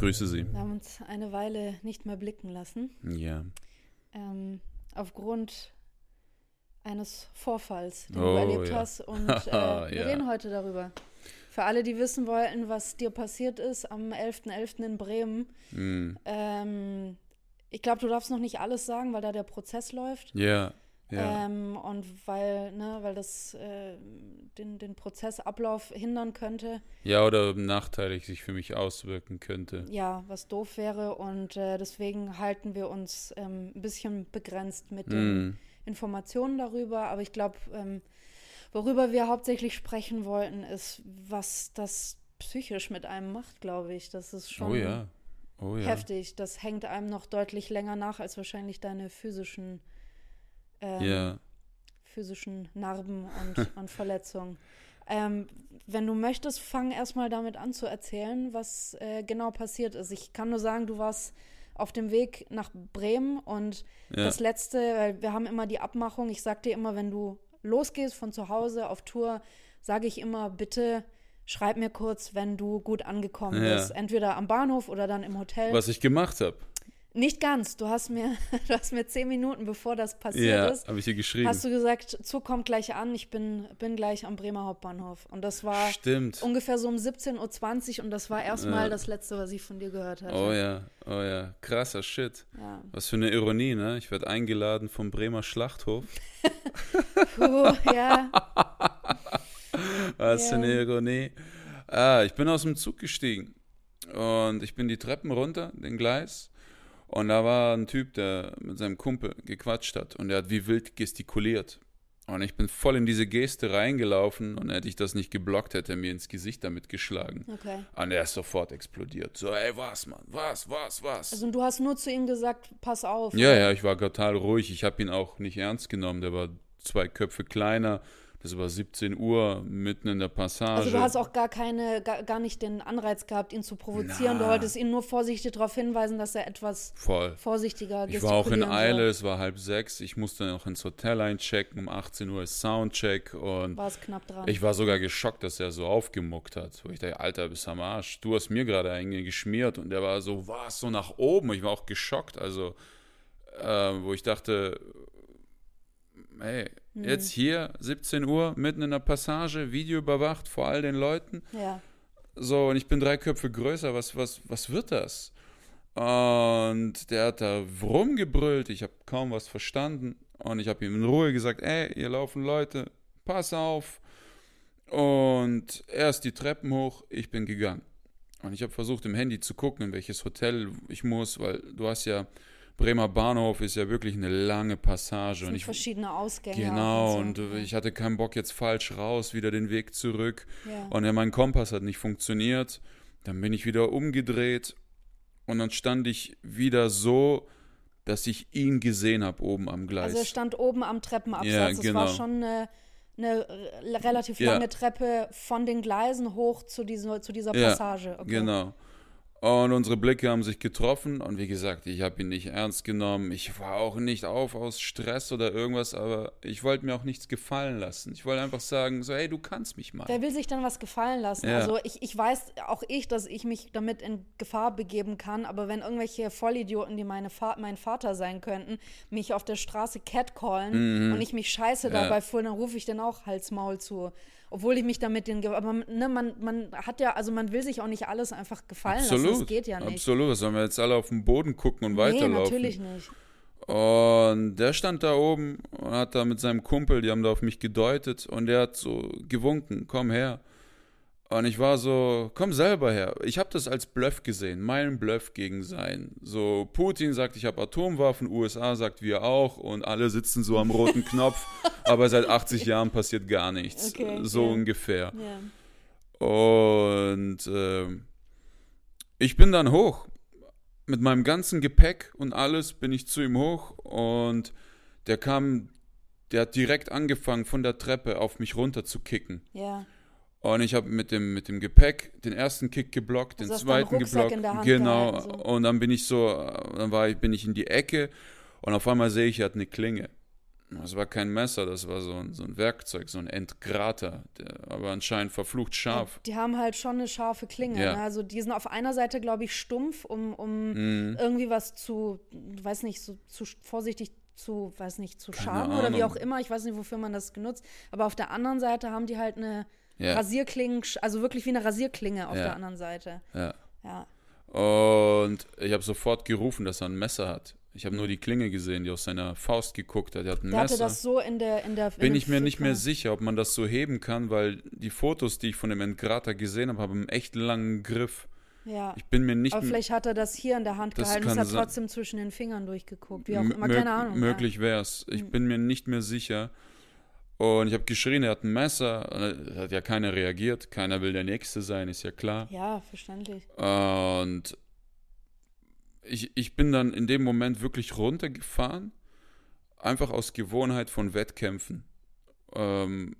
Grüße Sie. Wir haben uns eine Weile nicht mehr blicken lassen. Ja. Ähm, aufgrund eines Vorfalls, den Oh, du erlebt ja. hast. Und äh, wir Ja. reden heute darüber. Für alle, die wissen wollten, was dir passiert ist am 11.11. in Bremen. Hm. Ähm, ich glaube, du darfst noch nicht alles sagen, weil da der Prozess läuft. Ja. Ja. Ähm, und weil, ne, weil das äh, den, den Prozessablauf hindern könnte. ja, oder nachteilig sich für mich auswirken könnte. Ja, was doof wäre. Und äh, deswegen halten wir uns ähm, ein bisschen begrenzt mit den Hm. Informationen darüber. Aber ich glaube, ähm, worüber wir hauptsächlich sprechen wollten, ist, was das psychisch mit einem macht, glaube ich. Das ist schon Oh ja. Oh ja. heftig. Das hängt einem noch deutlich länger nach als wahrscheinlich deine physischen, ähm, Ja. physischen Narben und, und Verletzungen. Ähm, wenn du möchtest, fang erstmal damit an zu erzählen, was äh, genau passiert ist. Ich kann nur sagen, du warst auf dem Weg nach Bremen und Ja. das letzte, weil wir haben immer die Abmachung, ich sag dir immer, wenn du losgehst von zu Hause auf Tour, sage ich immer, bitte schreib mir kurz, wenn du gut angekommen Ja. bist. Entweder am Bahnhof oder dann im Hotel. Was ich gemacht habe. Nicht ganz. Du hast mir, du hast mir zehn Minuten, bevor das passiert Ja, ist, habe ich dir geschrieben. hast du gesagt, Zug kommt gleich an, ich bin, bin gleich am Bremer Hauptbahnhof. Und das war Stimmt. ungefähr so um 17.20 Uhr und das war erstmal Ja. das Letzte, was ich von dir gehört hatte. Oh ja, oh ja. Krasser Shit. Ja. Was für eine Ironie, ne? Ich werde eingeladen vom Bremer Schlachthof. Puh, ja. Was für eine Ironie. Ah, ich bin aus dem Zug gestiegen und ich bin die Treppen runter, den Gleis. Und da war ein Typ, der mit seinem Kumpel gequatscht hat und der hat wie wild gestikuliert. Und ich bin voll in diese Geste reingelaufen und hätte ich das nicht geblockt, hätte er mir ins Gesicht damit geschlagen. Okay. Und er ist sofort explodiert. So, ey, was, Mann? Was, was, was? Also du hast nur zu ihm gesagt, pass auf. Ja, ja, ich war total ruhig. Ich habe ihn auch nicht ernst genommen. Der war zwei Köpfe kleiner. Das war 17 Uhr, mitten in der Passage. Also du hast auch gar keine, gar, gar nicht den Anreiz gehabt, ihn zu provozieren. Du Na. wolltest ihn nur vorsichtig darauf hinweisen, dass er etwas Voll. vorsichtiger Ich war auch in Eile, es war halb sechs. Ich musste noch ins Hotel einchecken. Um 18 Uhr ist Soundcheck. Und War es knapp dran. ich war sogar geschockt, dass er so aufgemuckt hat. Wo ich dachte, Alter, bist am Arsch. Du hast mir gerade einen geschmiert. Und der war so, was, so nach oben. Ich war auch geschockt. Also, äh, wo ich dachte, ey, Mhm. jetzt hier, 17 Uhr, mitten in der Passage, Video überwacht vor all den Leuten. ja. So, und ich bin drei Köpfe größer, was, was, was wird das? Und der hat da rumgebrüllt, ich habe kaum was verstanden. Und ich habe ihm in Ruhe gesagt, ey, hier laufen Leute, pass auf. Und er ist die Treppen hoch, ich bin gegangen. Und ich habe versucht, im Handy zu gucken, in welches Hotel ich muss, weil du hast ja, Bremer Bahnhof ist ja wirklich eine lange Passage. Und Und ich, verschiedene Ausgänge. Genau, und so. ich hatte keinen Bock jetzt falsch raus, wieder den Weg zurück. Ja. Und ja, mein Kompass hat nicht funktioniert. Dann bin ich wieder umgedreht und dann stand ich wieder so, dass ich ihn gesehen habe oben am Gleis. Also er stand oben am Treppenabsatz. Ja, Es war genau. schon eine, eine re- relativ Ja. lange Treppe von den Gleisen hoch zu, dieser zu dieser Ja, Passage. Okay. Genau. Und unsere Blicke haben sich getroffen und wie gesagt, ich habe ihn nicht ernst genommen. Ich war auch nicht auf aus Stress oder irgendwas, aber ich wollte mir auch nichts gefallen lassen. Ich wollte einfach sagen, so, hey, du kannst mich mal. Wer will sich dann was gefallen lassen? Ja. Also ich, ich weiß auch ich, dass ich mich damit in Gefahr begeben kann, aber wenn irgendwelche Vollidioten, die meine Va mein Vater sein könnten, mich auf der Straße catcallen und ich mich scheiße Mhm. Ja. dabei fühle, dann rufe ich den auch Hals-Maul zu. Obwohl ich mich damit den, aber ne, man, man hat ja, also man will sich auch nicht alles einfach gefallen lassen. Absolut. Das geht ja nicht. Absolut. Sollen wir jetzt alle auf den Boden gucken und Nee, weiterlaufen? natürlich nicht. Und der stand da oben und hat da mit seinem Kumpel, die haben da auf mich gedeutet und der hat so gewunken, komm her. Und ich war so, komm selber her. Ich habe das als Bluff gesehen, mein Bluff gegen sein. So, Putin sagt, ich habe Atomwaffen, USA sagt, wir auch und alle sitzen so am roten Knopf, aber seit 80 Jahren passiert gar nichts. Okay, so ja. ungefähr. Ja. Und äh, ich bin dann hoch. Mit meinem ganzen Gepäck und alles bin ich zu ihm hoch und der kam, der hat direkt angefangen, von der Treppe auf mich runter zu kicken. Ja. Und ich habe mit dem, mit dem Gepäck den ersten Kick geblockt, den Also einen zweiten geblockt. genau. gehalten, so. Und dann bin ich so, dann war ich, bin ich in die Ecke und auf einmal sehe ich, er hat eine Klinge. Das war kein Messer, das war so ein, so ein Werkzeug, so ein Entgrater, der, aber anscheinend verflucht scharf. Die haben halt schon eine scharfe Klinge. Ja. Ne? Also die sind auf einer Seite, glaube ich, stumpf, um, um Mhm. irgendwie was zu, weiß nicht, so zu vorsichtig zu, weiß nicht, zu schaden oder wie auch immer. Ich weiß nicht, wofür man das genutzt. Aber auf der anderen Seite haben die halt eine Ja. Rasierklingen, also wirklich wie eine Rasierklinge auf Ja. der anderen Seite. Ja. Ja. Und ich habe sofort gerufen, dass er ein Messer hat. Ich habe nur die Klinge gesehen, die aus seiner Faust geguckt hat. Er hat ein Der hatte Messer. das so in der, in der in Bin ich mir nicht mehr sicher, ob man das so heben kann, weil die Fotos, die ich von dem Entgrater gesehen habe, haben einen echt langen Griff. Ja. Ich bin mir nicht Aber vielleicht hat er das hier in der Hand Das gehalten, es kann hat trotzdem zwischen den Fingern durchgeguckt, wie auch immer, keine Ahnung. Möglich wär's. Ich Mhm. bin mir nicht mehr sicher. Und ich habe geschrien, er hat ein Messer. Und es hat ja keiner reagiert. Keiner will der Nächste sein, ist ja klar. Ja. ja, verständlich. Und ich, ich bin dann in dem Moment wirklich runtergefahren, einfach aus Gewohnheit von Wettkämpfen. Ähm,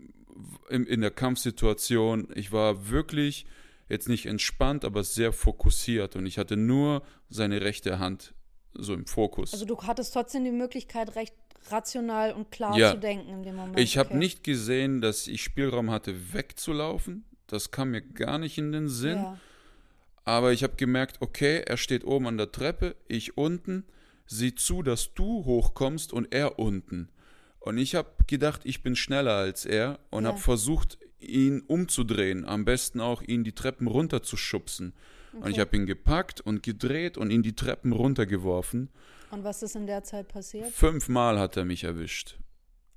in, in der Kampfsituation, ich war wirklich jetzt nicht entspannt, aber sehr fokussiert und ich hatte nur seine rechte Hand so im Fokus. Also du hattest trotzdem die Möglichkeit, recht rational und klar Ja. zu denken in dem Moment. ich habe okay. nicht gesehen, dass ich Spielraum hatte, wegzulaufen. Das kam mir gar nicht in den Sinn. Ja. Aber ich habe gemerkt, okay, er steht oben an der Treppe, ich unten. Sieh zu, dass du hochkommst und er unten. Und ich habe gedacht, ich bin schneller als er und Ja. habe versucht, ihn umzudrehen. Am besten auch, ihn die Treppen runterzuschubsen. Und ich Okay. habe ihn gepackt und gedreht und ihn die Treppen runtergeworfen. Und was ist in der Zeit passiert? Fünfmal hat er mich erwischt.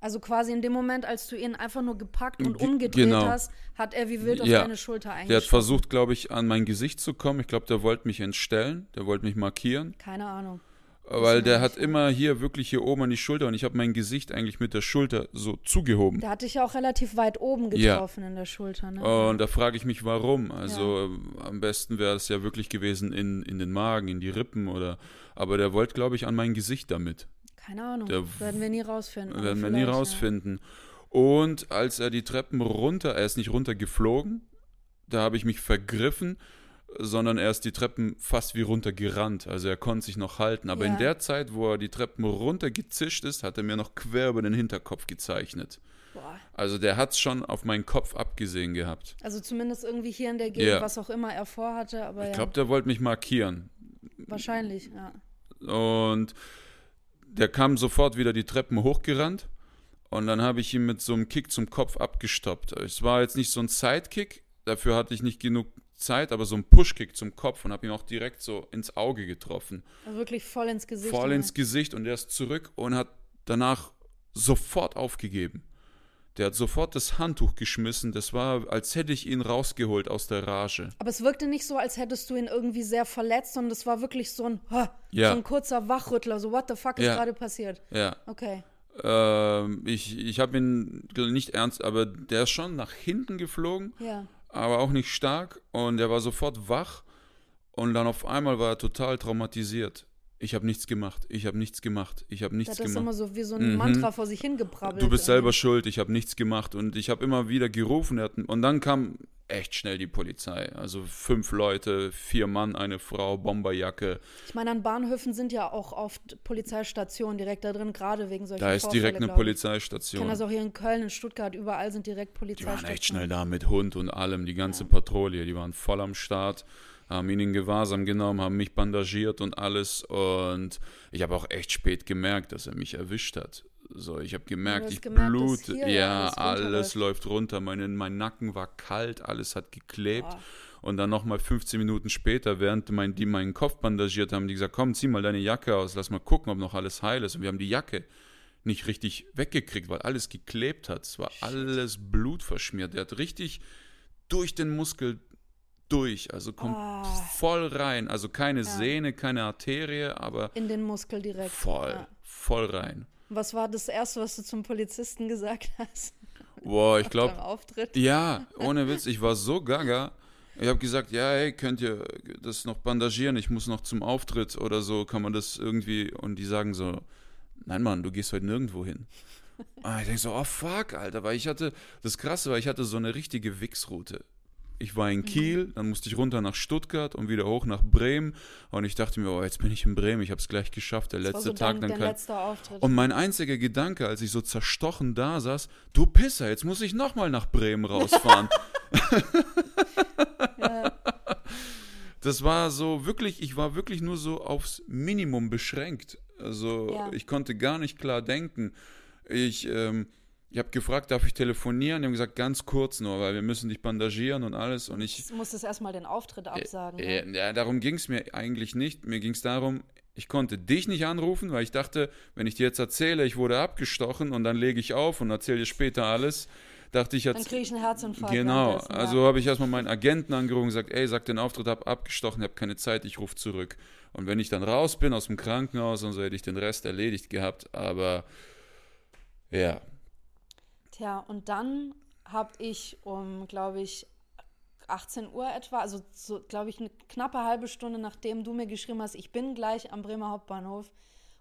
Also quasi in dem Moment, als du ihn einfach nur gepackt und Ge- umgedreht genau. hast, hat er wie wild auf Ja. deine Schulter Der hat eingeschlagen. versucht, glaube ich, an mein Gesicht zu kommen. Ich glaube, der wollte mich entstellen. Der wollte mich markieren. Keine Ahnung. Weil der hat ja. immer hier wirklich hier oben an die Schulter und ich habe mein Gesicht eigentlich mit der Schulter so zugehoben. Der hat dich ja auch relativ weit oben Ja. getroffen in der Schulter. Ne? Und da frage ich mich, warum. Also ähm, am besten wäre es ja wirklich gewesen in, in den Magen, in die Rippen oder. Aber der wollte, glaube ich, an mein Gesicht damit. Keine Ahnung. Der werden wir nie rausfinden. Werden wir nie vielleicht, ja. rausfinden. Und als er die Treppen runter, er ist nicht runtergeflogen, da habe ich mich vergriffen, sondern er ist die Treppen fast wie runtergerannt. Also er konnte sich noch halten. Aber Ja. in der Zeit, wo er die Treppen runtergezischt ist, hat er mir noch quer über den Hinterkopf gezeichnet. Boah. Also der hat es schon auf meinen Kopf abgesehen gehabt. Also zumindest irgendwie hier in der Gegend, Ja. was auch immer er vorhatte, aber Ich ja, glaube, der wollte mich markieren. wahrscheinlich, ja. Und der kam sofort wieder die Treppen hochgerannt. Und dann habe ich ihn mit so einem Kick zum Kopf abgestoppt. Es war jetzt nicht so ein Sidekick, dafür hatte ich nicht genug Zeit, aber so ein Pushkick zum Kopf und habe ihn auch direkt so ins Auge getroffen. Also wirklich voll ins Gesicht. Voll ne? ins Gesicht und er ist zurück und hat danach sofort aufgegeben. Der hat sofort das Handtuch geschmissen. Das war, als hätte ich ihn rausgeholt aus der Rage. Aber es wirkte nicht so, als hättest du ihn irgendwie sehr verletzt, sondern es war wirklich so ein, "Ha", Ja. so ein kurzer Wachrüttler, so what the fuck ist Ja. gerade passiert? Ja. Okay. Ähm, ich ich habe ihn nicht ernst, aber der ist schon nach hinten geflogen, Ja. Aber auch nicht stark und er war sofort wach und dann auf einmal war er total traumatisiert. Ich habe nichts gemacht, ich habe nichts gemacht, ich habe nichts hat das gemacht. immer so wie so ein Mhm. Mantra vor sich hingebrabbelt. Du bist selber irgendwie. schuld, ich habe nichts gemacht und ich habe immer wieder gerufen er und dann kam echt schnell die Polizei. Also fünf Leute, vier Mann, eine Frau, Bomberjacke. Ich meine, an Bahnhöfen sind ja auch oft Polizeistationen direkt da drin, gerade wegen solcher Da ist Vorfälle, direkt eine glaub ich. Ich Polizeistation. kenne das auch hier in Köln, in Stuttgart, überall sind direkt Die Polizeistationen. waren echt schnell da mit Hund und allem, die ganze Patrouille, die waren voll am Start, haben ihn in Gewahrsam genommen, haben mich bandagiert und alles und ich habe auch echt spät gemerkt, dass er mich erwischt hat. So, ich habe gemerkt, ich gemerkt, blute, ja, alles läuft runter, meine, mein Nacken war kalt, alles hat geklebt. Boah. Und dann nochmal 15 Minuten später, während mein, die meinen Kopf bandagiert haben, die gesagt, komm, zieh mal deine Jacke aus, lass mal gucken, ob noch alles heil ist. Und wir haben die Jacke nicht richtig weggekriegt, weil alles geklebt hat. Es war alles blutverschmiert. Der hat richtig durch den Muskel durch, also kommt Ah. voll rein. Also keine Ja. Sehne, keine Arterie, aber In den Muskel direkt. voll, Ja. voll rein. Was war das Erste, was du zum Polizisten gesagt hast? Boah, ich glaube, Auftritt? ja, ohne Witz, ich war so gaga. Ich habe gesagt, ja, hey, könnt ihr das noch bandagieren? Ich muss noch zum Auftritt oder so, kann man das irgendwie? Und die sagen so, nein, Mann, du gehst heute nirgendwo hin. Ah, ich denke so, oh fuck, Alter, weil ich hatte, das Krasse war, ich hatte so eine richtige Wichsroute. Ich war in Mhm. Kiel, dann musste ich runter nach Stuttgart und wieder hoch nach Bremen. Und ich dachte mir, oh, jetzt bin ich in Bremen, ich habe es gleich geschafft, der Das letzte so Tag, dann dein kann, letzter Auftritt. und mein einziger Gedanke, als ich so zerstochen da saß, du Pisser, jetzt muss ich nochmal nach Bremen rausfahren. ja, das war so wirklich, ich war wirklich nur so aufs Minimum beschränkt. Also Ja. ich konnte gar nicht klar denken. Ich, ähm, ich habe gefragt, darf ich telefonieren? Die haben gesagt, ganz kurz nur, weil wir müssen dich bandagieren und alles. Und ich, du musstest erstmal den Auftritt absagen. Äh, ne? ja, darum ging es mir eigentlich nicht. Mir ging es darum, ich konnte dich nicht anrufen, weil ich dachte, wenn ich dir jetzt erzähle, ich wurde abgestochen und dann lege ich auf und erzähle dir später alles, dachte ich Dann kriege ich einen Herzinfarkt. Genau, ja. also habe ich erstmal meinen Agenten angerufen und gesagt, ey, sag den Auftritt ab, abgestochen, ich habe keine Zeit, ich rufe zurück. Und wenn ich dann raus bin aus dem Krankenhaus und so, hätte ich den Rest erledigt gehabt, aber ja, Tja, und dann habe ich um, glaube ich, 18 Uhr etwa, also so, glaube ich, eine knappe halbe Stunde nachdem du mir geschrieben hast, ich bin gleich am Bremer Hauptbahnhof,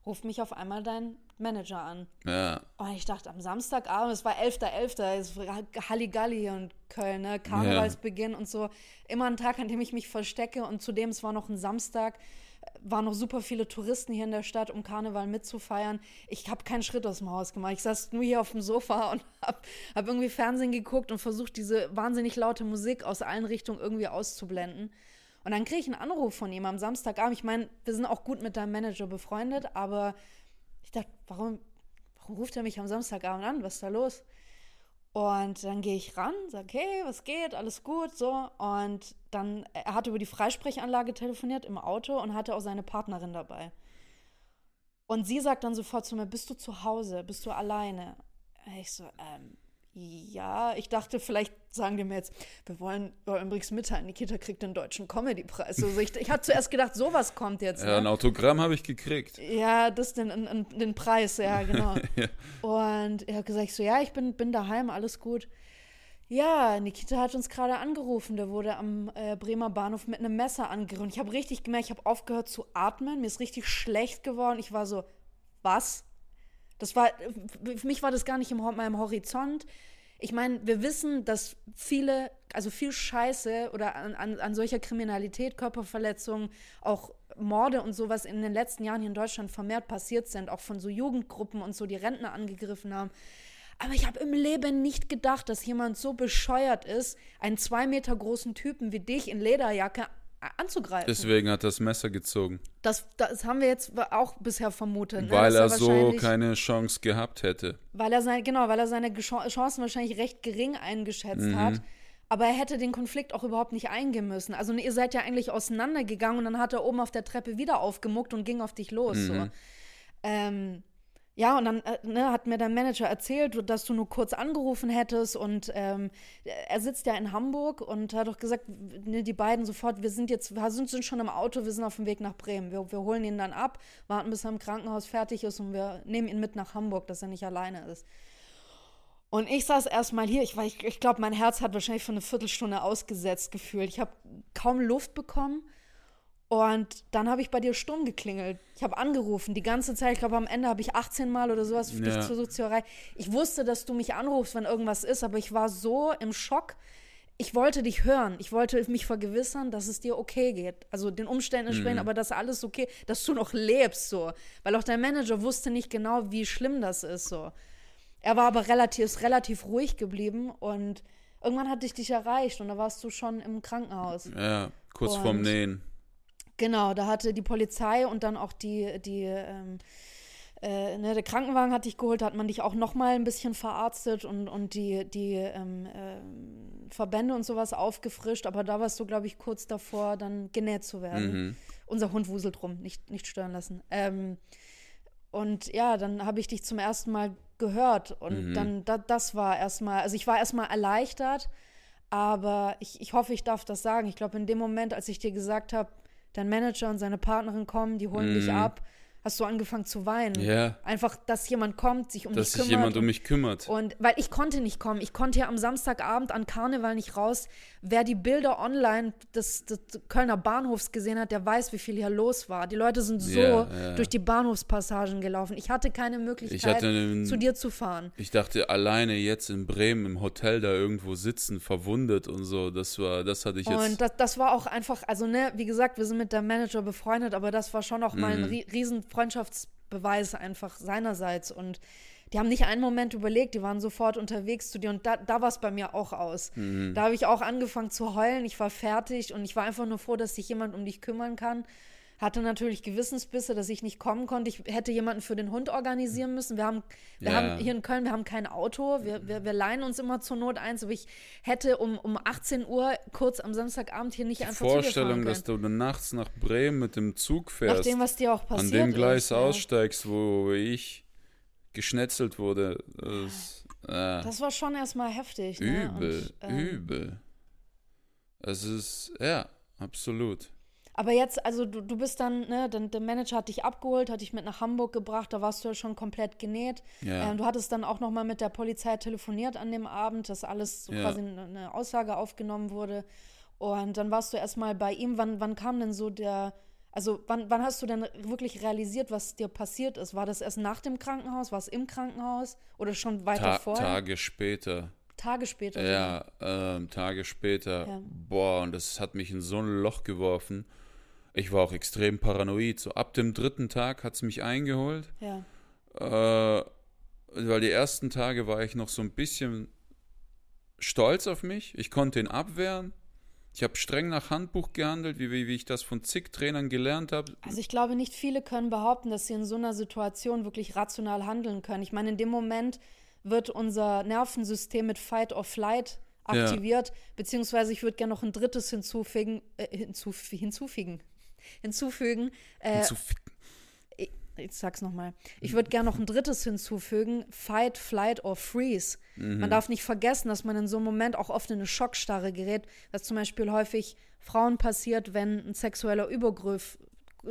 ruft mich auf einmal dein Manager an. ja, Und ich dachte, am Samstagabend, es war 11.11., es war Halligalli hier in Köln, ne? Karnevalsbeginn und so. Immer ein Tag, an dem ich mich verstecke und zudem, es war noch ein Samstag, waren noch super viele Touristen hier in der Stadt, um Karneval mitzufeiern. Ich habe keinen Schritt aus dem Haus gemacht. Ich saß nur hier auf dem Sofa und habe hab irgendwie Fernsehen geguckt und versucht, diese wahnsinnig laute Musik aus allen Richtungen irgendwie auszublenden. Und dann kriege ich einen Anruf von ihm am Samstagabend. Ich meine, wir sind auch gut mit deinem Manager befreundet, aber ich dachte, warum, warum ruft er mich am Samstagabend an? Was ist da los? Und dann gehe ich ran, sage, hey, was geht? Alles gut, so. Und dann, er hat über die Freisprechanlage telefoniert im Auto und hatte auch seine Partnerin dabei. Und sie sagt dann sofort zu mir, bist du zu Hause? Bist du alleine? Ich so, ähm, ja, ich dachte, vielleicht sagen die mir jetzt, wir wollen übrigens mitteilen, Nikita kriegt den deutschen Comedy-Preis. Also ich, ich hatte zuerst gedacht, sowas kommt jetzt. ja ein Ne? Autogramm habe ich gekriegt. Ja, das den, den, den Preis, ja, genau. Ja. Und er hat gesagt, so, ja, ich bin, bin daheim, alles gut. Ja, Nikita hat uns gerade angerufen. Der wurde am äh, Bremer Bahnhof mit einem Messer angegriffen. Ich habe richtig gemerkt, ich habe aufgehört zu atmen. Mir ist richtig schlecht geworden. Ich war so, was? Das war, für mich war das gar nicht in meinem Horizont. Ich meine, wir wissen, dass viele, also viel Scheiße oder an, an, an solcher Kriminalität, Körperverletzungen, auch Morde und sowas in den letzten Jahren hier in Deutschland vermehrt passiert sind, auch von so Jugendgruppen und so, die Rentner angegriffen haben. Aber ich habe im Leben nicht gedacht, dass jemand so bescheuert ist, einen zwei Meter großen Typen wie dich in Lederjacke anzugreifen. Deswegen hat das Messer gezogen, Das, das haben wir jetzt auch bisher vermutet. Ne? weil dass er so keine Chance gehabt hätte. weil er sein, genau, weil er seine Chancen wahrscheinlich recht gering eingeschätzt Mhm. hat. Aber er hätte den Konflikt auch überhaupt nicht eingehen müssen. Also ihr seid ja eigentlich auseinandergegangen und dann hat er oben auf der Treppe wieder aufgemuckt und ging auf dich los. Mhm. So. Ähm, ja, und dann äh, ne, hat mir dein Manager erzählt, dass du nur kurz angerufen hättest und ähm, er sitzt ja in Hamburg und hat doch gesagt, ne, die beiden sofort, wir sind jetzt, wir sind, sind schon im Auto, wir sind auf dem Weg nach Bremen. Wir, wir holen ihn dann ab, warten bis er im Krankenhaus fertig ist und wir nehmen ihn mit nach Hamburg, dass er nicht alleine ist. Und ich saß erstmal hier, ich, ich, ich glaube, mein Herz hat wahrscheinlich für eine Viertelstunde ausgesetzt gefühlt. Ich habe kaum Luft bekommen. Und dann habe ich bei dir stumm geklingelt. Ich habe angerufen, die ganze Zeit. Ich glaube, am Ende habe ich 18 Mal oder sowas für Ja. dich versucht zu erreichen. Ich wusste, dass du mich anrufst, wenn irgendwas ist, aber ich war so im Schock. Ich wollte dich hören. Ich wollte mich vergewissern, dass es dir okay geht. Also den Umständen entsprechend, aber dass alles okay, dass du noch lebst so. Weil auch dein Manager wusste nicht genau, wie schlimm das ist so. Er war aber relativ, ist relativ ruhig geblieben und irgendwann hatte ich dich erreicht und da warst du schon im Krankenhaus. Ja, kurz Und- vorm Nähen. Genau, da hatte die Polizei und dann auch die, die, ähm, äh, ne, der Krankenwagen hat dich geholt, da hat man dich auch noch mal ein bisschen verarztet und, und die, die ähm, ähm, Verbände und sowas aufgefrischt, aber da warst du, glaube ich, kurz davor, dann genäht zu werden. Mhm. Unser Hund wuselt rum, nicht, nicht stören lassen. Ähm, und ja, dann habe ich dich zum ersten Mal gehört und Mhm. dann, da, das war erstmal, also ich war erstmal erleichtert, Aber ich, ich hoffe, ich darf das sagen. Ich glaube, in dem Moment, als ich dir gesagt habe, dein Manager und seine Partnerin kommen, die holen dich Mhm. ab, hast du angefangen zu weinen. Ja. Einfach, dass jemand kommt, sich um Dass dich sich kümmert. jemand um mich kümmert. Und weil ich konnte nicht kommen, ich konnte ja am Samstagabend an Karneval nicht raus. Wer die Bilder online des, des Kölner Bahnhofs gesehen hat, der weiß, wie viel hier los war. Die Leute sind so Ja, ja. durch die Bahnhofspassagen gelaufen. Ich hatte keine Möglichkeit, hatte einen- zu dir zu fahren. Ich dachte, alleine jetzt in Bremen im Hotel da irgendwo sitzen, verwundet und so, das war, das hatte ich jetzt. Und das, das war auch einfach, also ne, wie gesagt, wir sind mit dem Manager befreundet, aber das war schon auch mal Mhm. ein ri riesen Freundschaftsbeweis einfach seinerseits. Und die haben nicht einen Moment überlegt, die waren sofort unterwegs zu dir und da, da war es bei mir auch aus. Mhm. Da habe ich auch angefangen zu heulen, ich war fertig und ich war einfach nur froh, dass sich jemand um dich kümmern kann. Hatte natürlich Gewissensbisse, dass ich nicht kommen konnte. Ich hätte jemanden für den Hund organisieren müssen. Wir haben, wir Ja. haben hier in Köln, wir haben kein Auto. Wir, wir, wir leihen uns immer zur Not eins. Aber ich hätte um, um 18 Uhr kurz am Samstagabend hier nicht einfach fahren Vorstellung, dass du nachts nach Bremen mit dem Zug Nach fährst, dem, was dir auch an passiert dem Gleis ist. aussteigst, wo ich geschnetzelt wurde. Das, äh, Das war schon erstmal heftig. Ne? übel, Und, ähm, übel. Es ist, ja, absolut. Aber jetzt, also du, du bist dann, ne, dann, der Manager hat dich abgeholt, hat dich mit nach Hamburg gebracht, da warst du ja schon komplett genäht. Ja. Ähm, du hattest dann auch nochmal mit der Polizei telefoniert an dem Abend, dass alles so Ja. quasi eine, eine Aussage aufgenommen wurde. Und dann warst du erstmal bei ihm. Wann, wann kam denn so der, also wann, wann hast du denn wirklich realisiert, was dir passiert ist? War das erst nach dem Krankenhaus? War es im Krankenhaus? Oder schon weiter Ta vorher? Tage später. Tage später. Ja, ähm, Tage später. Ja. Boah, und das hat mich in so ein Loch geworfen. Ich war auch extrem paranoid. So ab dem dritten Tag hat es mich eingeholt. Ja. Äh, weil die ersten Tage war ich noch so ein bisschen stolz auf mich. Ich konnte ihn abwehren. Ich habe streng nach Handbuch gehandelt, wie, wie, ich das von zig Trainern gelernt habe. Also ich glaube, nicht viele können behaupten, dass sie in so einer Situation wirklich rational handeln können. Ich meine, in dem Moment wird unser Nervensystem mit Fight or Flight Ja. aktiviert, beziehungsweise ich würde gerne noch ein drittes hinzufügen, äh, hinzuf hinzufügen, hinzufügen. Äh, Zu f- ich, ich sag's nochmal. Ich würde gerne noch ein drittes hinzufügen: Fight, Flight or Freeze. Man darf nicht vergessen, dass man in so einem Moment auch oft in eine Schockstarre gerät, was zum Beispiel häufig Frauen passiert, wenn ein sexueller Übergriff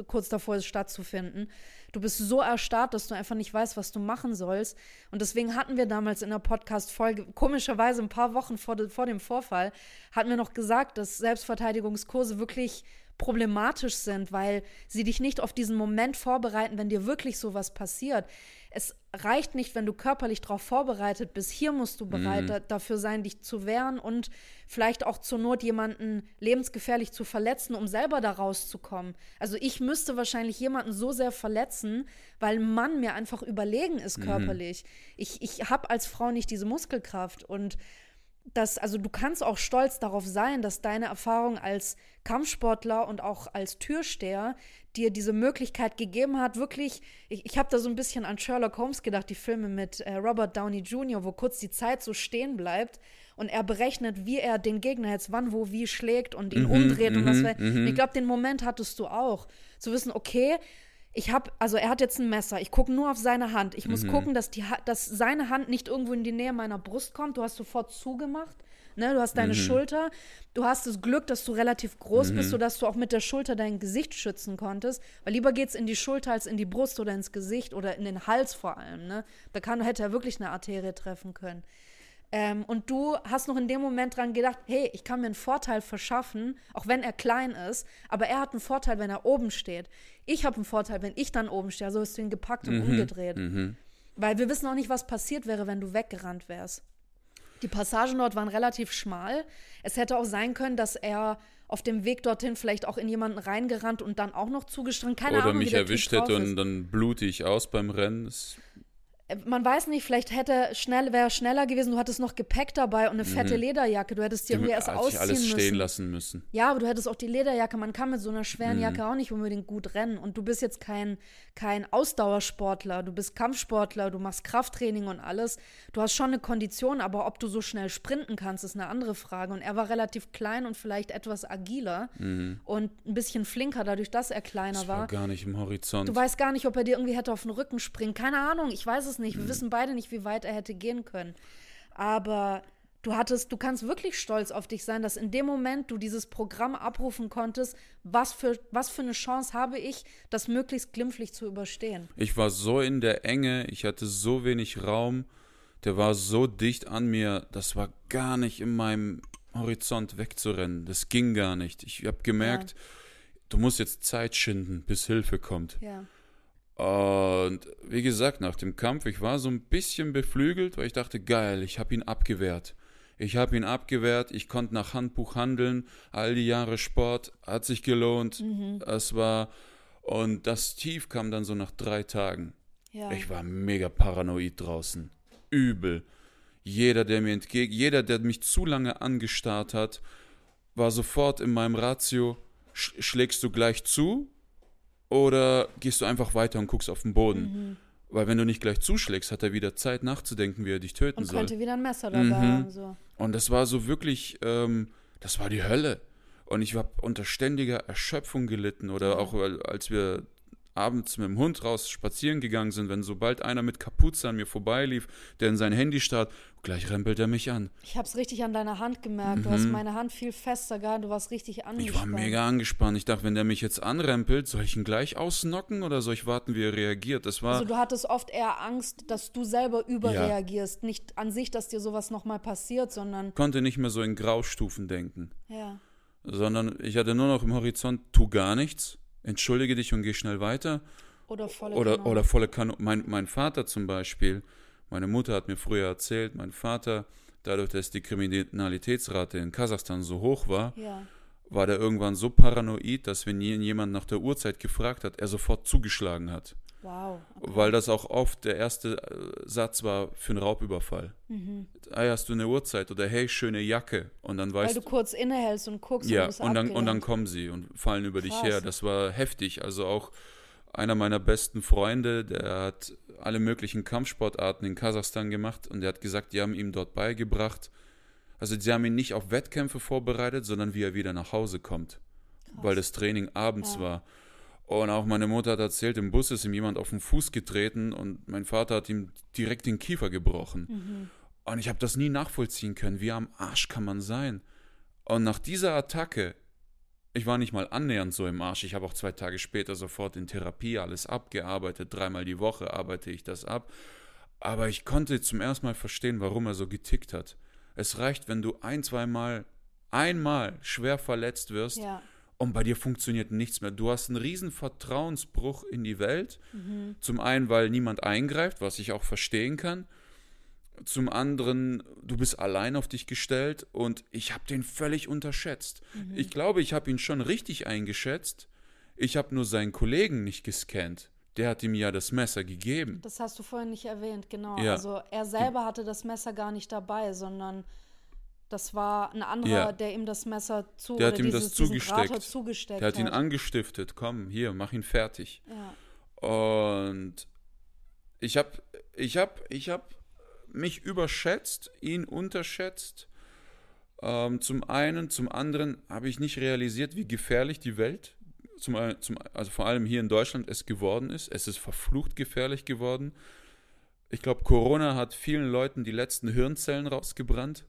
kurz davor ist, stattzufinden. Du bist so erstarrt, dass du einfach nicht weißt, was du machen sollst. Und deswegen hatten wir damals in der Podcast-Folge, komischerweise ein paar Wochen vor, de, vor dem Vorfall, hatten wir noch gesagt, dass Selbstverteidigungskurse wirklich problematisch sind, weil sie dich nicht auf diesen Moment vorbereiten, wenn dir wirklich sowas passiert. Es reicht nicht, wenn du körperlich darauf vorbereitet bist. Hier musst du bereit da, dafür sein, dich zu wehren und vielleicht auch zur Not jemanden lebensgefährlich zu verletzen, um selber da rauszukommen. Also ich müsste wahrscheinlich jemanden so sehr verletzen, weil ein Mann mir einfach überlegen ist körperlich. Ich, ich habe als Frau nicht diese Muskelkraft und dass, also du kannst auch stolz darauf sein, dass deine Erfahrung als Kampfsportler und auch als Türsteher dir diese Möglichkeit gegeben hat, wirklich, ich, ich habe da so ein bisschen an Sherlock Holmes gedacht, die Filme mit äh, Robert Downey Jr., wo kurz die Zeit so stehen bleibt und er berechnet, wie er den Gegner jetzt wann, wo, wie schlägt und ihn umdreht und was. Und ich glaube, den Moment hattest du auch. Zu wissen, okay, ich habe, also er hat jetzt ein Messer. Ich gucke nur auf seine Hand. Ich muss gucken, dass, die, dass seine Hand nicht irgendwo in die Nähe meiner Brust kommt. Du hast sofort zugemacht. Ne? Du hast deine Schulter. Du hast das Glück, dass du relativ groß bist, sodass du auch mit der Schulter dein Gesicht schützen konntest. Weil lieber geht es in die Schulter als in die Brust oder ins Gesicht oder in den Hals vor allem. Ne? Da kann, hätte er wirklich eine Arterie treffen können. Ähm, und du hast noch in dem Moment dran gedacht, hey, ich kann mir einen Vorteil verschaffen, auch wenn er klein ist, aber er hat einen Vorteil, wenn er oben steht. Ich habe einen Vorteil, wenn ich dann oben stehe. Also hast du ihn gepackt und umgedreht. Weil wir wissen auch nicht, was passiert wäre, wenn du weggerannt wärst. Die Passagen dort waren relativ schmal. Es hätte auch sein können, dass er auf dem Weg dorthin vielleicht auch in jemanden reingerannt und dann auch noch zugestrangt. Keine Oder Ahnung, mich erwischt hätte und dann blute ich aus beim Rennen. Das, man weiß nicht, vielleicht hätte schnell, wäre er schneller gewesen, du hattest noch Gepäck dabei und eine fette Lederjacke. Du hättest die irgendwie erst Mhm. ausziehen alles stehen müssen. lassen müssen. Ja, aber du hättest auch die Lederjacke. Man kann mit so einer schweren Mhm. Jacke auch nicht unbedingt gut rennen. Und du bist jetzt kein, kein Ausdauersportler. Du bist Kampfsportler, du machst Krafttraining und alles. Du hast schon eine Kondition, aber ob du so schnell sprinten kannst, ist eine andere Frage. Und er war relativ klein und vielleicht etwas agiler und ein bisschen flinker, dadurch, dass er kleiner Mhm. Das war war. gar nicht im Horizont. Du weißt gar nicht, ob er dir irgendwie hätte auf den Rücken springen. Keine Ahnung, ich weiß es nicht. Mhm. Wir wissen beide nicht, wie weit er hätte gehen können. Aber Du hattest, du kannst wirklich stolz auf dich sein, dass in dem Moment du dieses Programm abrufen konntest. Was für, was für eine Chance habe ich, das möglichst glimpflich zu überstehen? Ich war so in der Enge, ich hatte so wenig Raum, der war so dicht an mir, das war gar nicht in meinem Horizont wegzurennen. Das ging gar nicht. Ich habe gemerkt, ja. du musst jetzt Zeit schinden, bis Hilfe kommt. Ja. Und wie gesagt, nach dem Kampf, ich war so ein bisschen beflügelt, weil ich dachte, geil, ich habe ihn abgewehrt. Ich habe ihn abgewehrt, ich konnte nach Handbuch handeln, all die Jahre Sport, hat sich gelohnt. Mhm. Es war, und das Tief kam dann so nach drei Tagen. Ja. Ich war mega paranoid draußen. Übel. Jeder, der mir entgegen, jeder, der mich zu lange angestarrt hat, war sofort in meinem Ratio, sch schlägst du gleich zu oder gehst du einfach weiter und guckst auf den Boden? Mhm. Weil wenn du nicht gleich zuschlägst, hat er wieder Zeit nachzudenken, wie er dich töten und soll. Und könnte wieder ein Messer dabei mhm. haben. So. Und das war so wirklich, ähm, das war die Hölle. Und ich habe unter ständiger Erschöpfung gelitten. Oder auch als wir abends mit dem Hund raus spazieren gegangen sind, wenn sobald einer mit Kapuze an mir vorbeilief, der in sein Handy starrt, gleich rempelt er mich an. Ich habe es richtig an deiner Hand gemerkt. Mhm. Du hast meine Hand viel fester gehabt, du warst richtig angespannt. Ich war mega angespannt. Ich dachte, wenn der mich jetzt anrempelt, soll ich ihn gleich ausnocken oder soll ich warten, wie er reagiert? Das war also du hattest oft eher Angst, dass du selber überreagierst. Ja. Nicht an sich, dass dir sowas nochmal passiert, sondern... Konnte nicht mehr so in Graustufen denken. Ja. Sondern ich hatte nur noch im Horizont, tu gar nichts entschuldige dich und geh schnell weiter. Oder volle oder, Kanone. Oder volle Kanone. Mein, mein Vater zum Beispiel, meine Mutter hat mir früher erzählt, mein Vater, dadurch, dass die Kriminalitätsrate in Kasachstan so hoch war, ja. war der irgendwann so paranoid, dass wenn jemand nach der Uhrzeit gefragt hat, er sofort zugeschlagen hat. Wow. Okay. Weil das auch oft der erste äh, Satz war für einen Raubüberfall. Mhm. Hey, hast du eine Uhrzeit? Oder hey, schöne Jacke. Und dann weißt Weil du kurz innehältst und guckst ja, und, und dann, und dann kommen sie und fallen über Krass. dich her. Das war heftig. Also auch einer meiner besten Freunde, der hat alle möglichen Kampfsportarten in Kasachstan gemacht und der hat gesagt, die haben ihm dort beigebracht. Also sie haben ihn nicht auf Wettkämpfe vorbereitet, sondern wie er wieder nach Hause kommt. Krass. Weil das Training abends ja. war. Und auch meine Mutter hat erzählt, im Bus ist ihm jemand auf den Fuß getreten und mein Vater hat ihm direkt den Kiefer gebrochen. Mhm. Und ich habe das nie nachvollziehen können. Wie am Arsch kann man sein? Und nach dieser Attacke, ich war nicht mal annähernd so im Arsch. Ich habe auch zwei Tage später sofort in Therapie alles abgearbeitet. Dreimal die Woche arbeite ich das ab. Aber ich konnte zum ersten Mal verstehen, warum er so getickt hat. Es reicht, wenn du ein, zweimal, einmal schwer verletzt wirst. Ja und bei dir funktioniert nichts mehr. Du hast einen riesen Vertrauensbruch in die Welt. Mhm. Zum einen, weil niemand eingreift, was ich auch verstehen kann. Zum anderen, du bist allein auf dich gestellt und ich habe den völlig unterschätzt. Mhm. Ich glaube, ich habe ihn schon richtig eingeschätzt. Ich habe nur seinen Kollegen nicht gescannt. Der hat ihm ja das Messer gegeben. Das hast du vorhin nicht erwähnt, genau. Ja. Also er selber hatte das Messer gar nicht dabei, sondern das war ein anderer, ja. der ihm das Messer zu Der hat ihm dieses, das zugesteckt. zugesteckt. Der hat ihn angestiftet. Komm, hier, mach ihn fertig. Ja. Und ich habe ich hab, ich hab mich überschätzt, ihn unterschätzt. Ähm, zum einen, zum anderen habe ich nicht realisiert, wie gefährlich die Welt, zum, zum, also vor allem hier in Deutschland, es geworden ist. Es ist verflucht gefährlich geworden. Ich glaube, Corona hat vielen Leuten die letzten Hirnzellen rausgebrannt.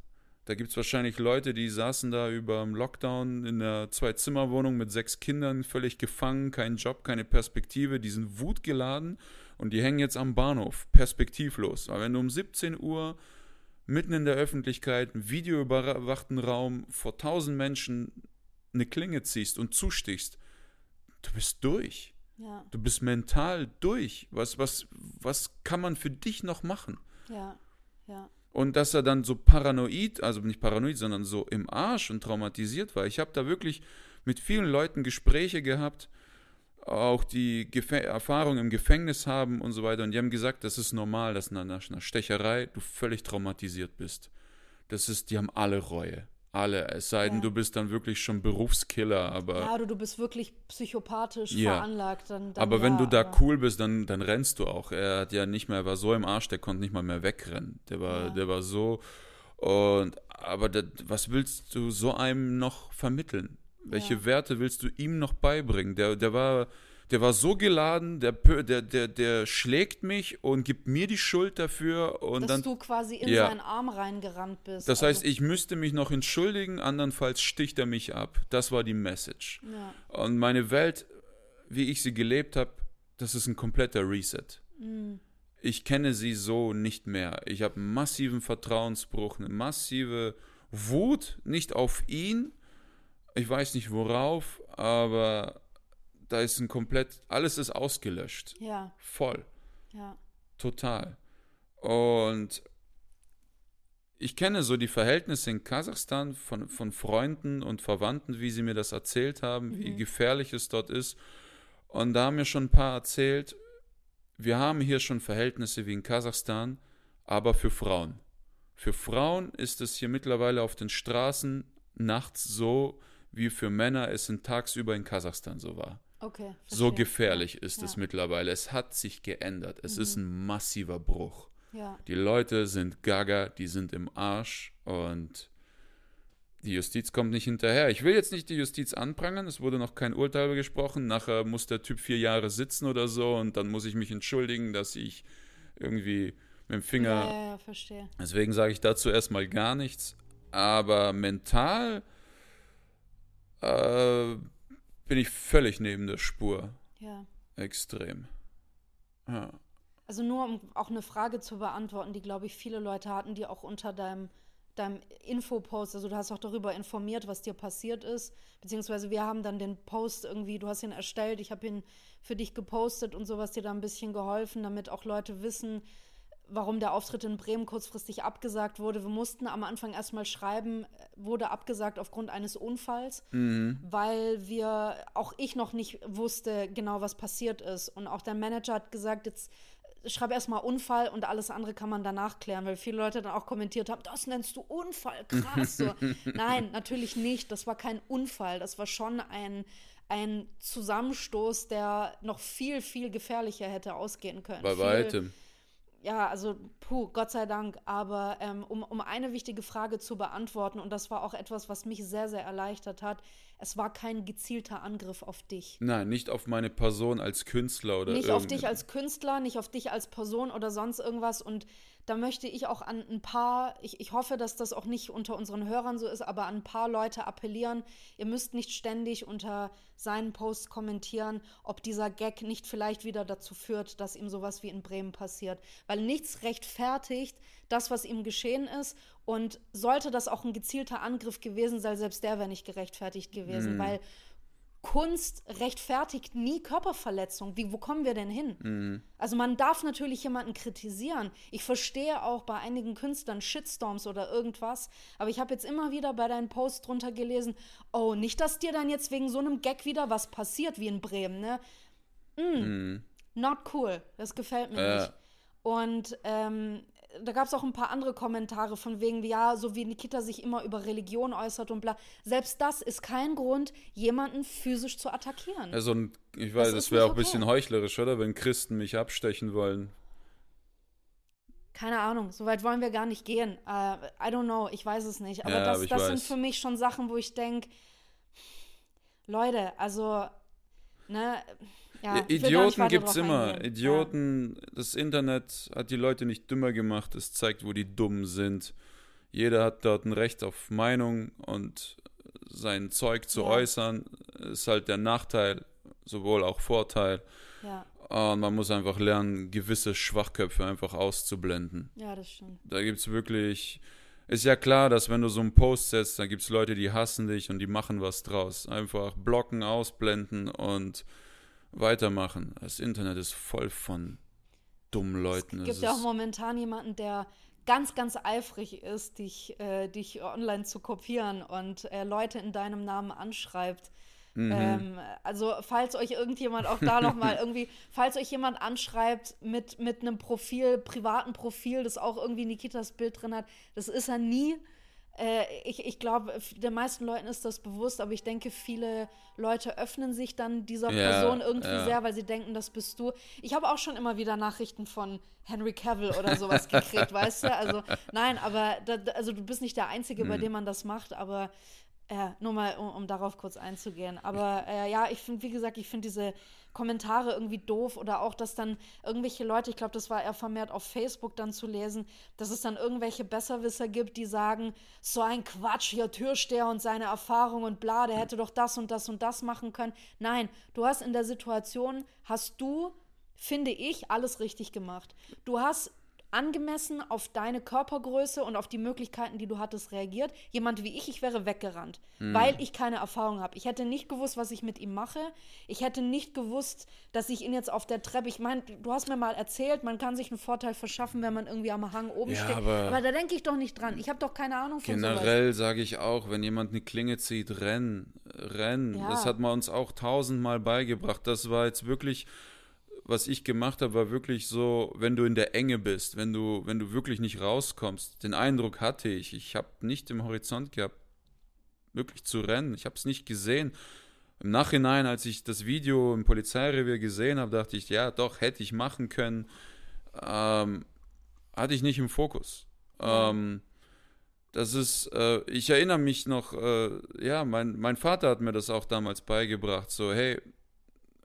Da gibt es wahrscheinlich Leute, die saßen da über dem Lockdown in einer Zwei-Zimmer-Wohnung mit sechs Kindern, völlig gefangen, kein Job, keine Perspektive, die sind wutgeladen und die hängen jetzt am Bahnhof, perspektivlos. Aber wenn du um 17 Uhr mitten in der Öffentlichkeit, im videoüberwachten Raum vor tausend Menschen eine Klinge ziehst und zustichst, du bist durch. Ja. Du bist mental durch. Was, was, was kann man für dich noch machen? Ja, ja. Und dass er dann so paranoid, also nicht paranoid, sondern so im Arsch und traumatisiert war. Ich habe da wirklich mit vielen Leuten Gespräche gehabt, auch die Gef Erfahrung im Gefängnis haben und so weiter. Und die haben gesagt, das ist normal, dass nach einer Stecherei du völlig traumatisiert bist. Das ist, die haben alle Reue. Alle, es sei denn, ja. du bist dann wirklich schon Berufskiller, aber. Ja, du, du bist wirklich psychopathisch ja. veranlagt. Dann, dann aber ja, wenn du da cool bist, dann, dann rennst du auch. Er hat ja nicht mehr, er war so im Arsch, der konnte nicht mal mehr wegrennen. Der war, der war so. Und aber das, was willst du so einem noch vermitteln? Welche Werte willst du ihm noch beibringen? Der, der war, der war so geladen, der, der, der, der schlägt mich und gibt mir die Schuld dafür und Dass dann. du quasi in Ja. seinen Arm reingerannt bist. Das also, heißt, ich müsste mich noch entschuldigen, andernfalls sticht er mich ab. Das war die Message. Ja. Und meine Welt, wie ich sie gelebt habe, das ist ein kompletter Reset. Mhm. Ich kenne sie so nicht mehr. Ich habe einen massiven Vertrauensbruch, eine massive Wut, nicht auf ihn, ich weiß nicht worauf, aber da ist ein komplett, alles ist ausgelöscht. Ja, Voll. ja. Total. Und ich kenne so die Verhältnisse in Kasachstan von, von Freunden und Verwandten, wie sie mir das erzählt haben, wie gefährlich es dort ist. Und da haben mir schon ein paar erzählt, wir haben hier schon Verhältnisse wie in Kasachstan, aber für Frauen. Für Frauen ist es hier mittlerweile auf den Straßen nachts so, wie für Männer es in tagsüber in Kasachstan so war. Okay. So gefährlich ist Ja. es mittlerweile. Es hat sich geändert. Es ist ein massiver Bruch. Ja, Die Leute sind gaga, die sind im Arsch und die Justiz kommt nicht hinterher. Ich will jetzt nicht die Justiz anprangern, es wurde noch kein Urteil gesprochen. Nachher muss der Typ vier Jahre sitzen oder so und dann muss ich mich entschuldigen, dass ich irgendwie mit dem Finger. ja, ja, ja, verstehe. Deswegen sage ich dazu erstmal gar nichts. Aber mental äh, bin ich völlig neben der Spur. Ja. Extrem. Ja. Also nur um auch eine Frage zu beantworten, die, glaube ich, viele Leute hatten, die auch unter deinem, deinem Infopost, also du hast auch darüber informiert, was dir passiert ist, beziehungsweise wir haben dann den Post irgendwie, du hast ihn erstellt, ich habe ihn für dich gepostet und sowas dir da ein bisschen geholfen, damit auch Leute wissen, warum der Auftritt in Bremen kurzfristig abgesagt wurde. Wir mussten am Anfang erstmal schreiben, wurde abgesagt aufgrund eines Unfalls, weil wir, auch ich noch nicht wusste genau, was passiert ist. Und auch der Manager hat gesagt, jetzt schreib erstmal Unfall und alles andere kann man danach klären, weil viele Leute dann auch kommentiert haben, das nennst du Unfall, krass. So. Nein, natürlich nicht. Das war kein Unfall. Das war schon ein, ein Zusammenstoß, der noch viel, viel gefährlicher hätte ausgehen können. Bei weitem. Ja, also puh, Gott sei Dank. Aber ähm, um, um eine wichtige Frage zu beantworten, und das war auch etwas, was mich sehr, sehr erleichtert hat, es war kein gezielter Angriff auf dich. Nein, nicht auf meine Person als Künstler oder Nicht auf dich als Künstler, nicht auf dich als Person oder sonst irgendwas. Und da möchte ich auch an ein paar, ich, ich hoffe, dass das auch nicht unter unseren Hörern so ist, aber an ein paar Leute appellieren. Ihr müsst nicht ständig unter seinen Posts kommentieren, ob dieser Gag nicht vielleicht wieder dazu führt, dass ihm sowas wie in Bremen passiert. Weil nichts rechtfertigt das, was ihm geschehen ist. Und sollte das auch ein gezielter Angriff gewesen sein, selbst der wäre nicht gerechtfertigt gewesen, weil Kunst rechtfertigt nie Körperverletzung. Wie, wo kommen wir denn hin? Also man darf natürlich jemanden kritisieren. Ich verstehe auch bei einigen Künstlern Shitstorms oder irgendwas, aber ich habe jetzt immer wieder bei deinen Posts drunter gelesen, oh, nicht, dass dir dann jetzt wegen so einem Gag wieder was passiert wie in Bremen, ne? Mm, Not cool. Das gefällt mir Ja. nicht. Und ähm, da gab es auch ein paar andere Kommentare von wegen, ja, so wie Nikita sich immer über Religion äußert und bla. Selbst das ist kein Grund, jemanden physisch zu attackieren. Also, ich weiß, Das das, wäre auch ein bisschen okay. heuchlerisch, oder? Wenn Christen mich abstechen wollen. Keine Ahnung, so weit wollen wir gar nicht gehen. Äh, I don't know, ich weiß es nicht. Aber Ja, das, aber das sind für mich schon Sachen, wo ich denke, Leute, also, ne, ja, Idioten gibt's drauf immer. Idioten, das Internet hat die Leute nicht dümmer gemacht, es zeigt, wo die dumm sind. Jeder hat dort ein Recht auf Meinung und sein Zeug zu Ja. äußern, ist halt der Nachteil, sowohl auch Vorteil. Ja, Und man muss einfach lernen, gewisse Schwachköpfe einfach auszublenden. ja, ja, das stimmt. Da gibt es wirklich. Ist ja klar, dass wenn du so einen Post setzt, dann gibt es Leute, die hassen dich und die machen was draus. Einfach blocken, ausblenden und weitermachen. Das Internet ist voll von dummen Leuten. Es Es gibt ja auch momentan jemanden, der ganz, ganz eifrig ist, dich, äh, dich online zu kopieren und äh, Leute in deinem Namen anschreibt. Mhm. Ähm, also falls euch irgendjemand auch da nochmal irgendwie, falls euch jemand anschreibt mit, mit einem Profil, privaten Profil, das auch irgendwie Nikitas Bild drin hat, das ist er nie. Äh, ich ich glaube, den meisten Leuten ist das bewusst, aber ich denke, viele Leute öffnen sich dann dieser Ja, Person irgendwie ja. sehr, weil sie denken, das bist du. Ich habe auch schon immer wieder Nachrichten von Henry Cavill oder sowas gekriegt, weißt du? Also nein, aber da, also du bist nicht der Einzige, Hm. bei dem man das macht, aber äh, nur mal, um, um darauf kurz einzugehen. Aber äh, ja, ich finde, wie gesagt, ich finde diese Kommentare irgendwie doof oder auch, dass dann irgendwelche Leute, ich glaube, das war eher vermehrt auf Facebook dann zu lesen, dass es dann irgendwelche Besserwisser gibt, die sagen, so ein Quatsch, hier Türsteher und seine Erfahrung und bla, der hätte doch das und das und das machen können. Nein, du hast in der Situation, hast du, finde ich, alles richtig gemacht. Du hast angemessen auf deine Körpergröße und auf die Möglichkeiten, die du hattest, reagiert. Jemand wie ich, ich wäre weggerannt, mhm. weil ich keine Erfahrung habe. Ich hätte nicht gewusst, was ich mit ihm mache. Ich hätte nicht gewusst, dass ich ihn jetzt auf der Treppe, ich meine, du hast mir mal erzählt, man kann sich einen Vorteil verschaffen, wenn man irgendwie am Hang oben ja, steht. Aber, aber, da denke ich doch nicht dran. Ich habe doch keine Ahnung von Generell sage ich auch, wenn jemand eine Klinge zieht, renn, renn. Ja. Das hat man uns auch tausendmal beigebracht. Das war jetzt wirklich was ich gemacht habe, war wirklich so, wenn du in der Enge bist, wenn du, wenn du wirklich nicht rauskommst. Den Eindruck hatte ich. Ich habe nicht im Horizont gehabt, wirklich zu rennen. Ich habe es nicht gesehen. Im Nachhinein, als ich das Video im Polizeirevier gesehen habe, dachte ich, ja, doch, hätte ich machen können. Ähm, hatte ich nicht im Fokus. Ähm, das ist, äh, ich erinnere mich noch, äh, ja, mein, mein Vater hat mir das auch damals beigebracht, so, hey,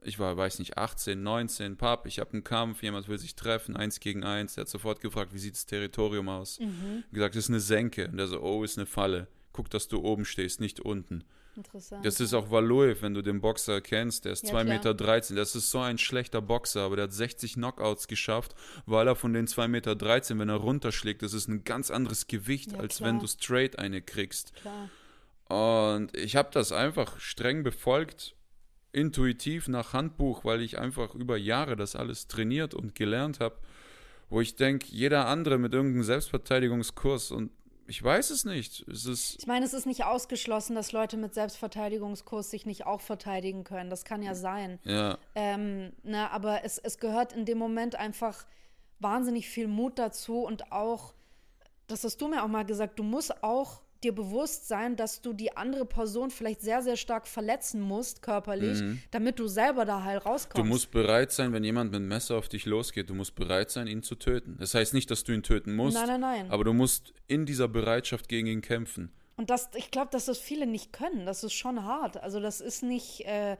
ich war, weiß nicht, 18, 19, Pap, ich habe einen Kampf, jemand will sich treffen, eins gegen eins. Er hat sofort gefragt, wie sieht das Territorium aus? Mhm. Gesagt, das ist eine Senke. Und er so, oh, ist eine Falle. Guck, dass du oben stehst, nicht unten. Interessant. Das ist auch Valuev, wenn du den Boxer kennst, der ist ja, 2,13 Meter. 13. Das ist so ein schlechter Boxer, aber der hat 60 Knockouts geschafft, weil er von den 2,13 Meter, 13, wenn er runterschlägt, das ist ein ganz anderes Gewicht, ja, als klar. wenn du straight eine kriegst. Klar. Und ich habe das einfach streng befolgt intuitiv nach Handbuch, weil ich einfach über Jahre das alles trainiert und gelernt habe, wo ich denke, jeder andere mit irgendeinem Selbstverteidigungskurs und ich weiß es nicht. Es ist ich meine, es ist nicht ausgeschlossen, dass Leute mit Selbstverteidigungskurs sich nicht auch verteidigen können. Das kann ja sein. Ja. Ähm, na, ne, aber es, es gehört in dem Moment einfach wahnsinnig viel Mut dazu und auch, das hast du mir auch mal gesagt, du musst auch dir bewusst sein, dass du die andere Person vielleicht sehr, sehr stark verletzen musst, körperlich, mhm. damit du selber da halt rauskommst. Du musst bereit sein, wenn jemand mit einem Messer auf dich losgeht, du musst bereit sein, ihn zu töten. Das heißt nicht, dass du ihn töten musst. Nein, nein, nein. Aber du musst in dieser Bereitschaft gegen ihn kämpfen. Und das, ich glaube, dass das viele nicht können. Das ist schon hart. Also das ist nicht, äh,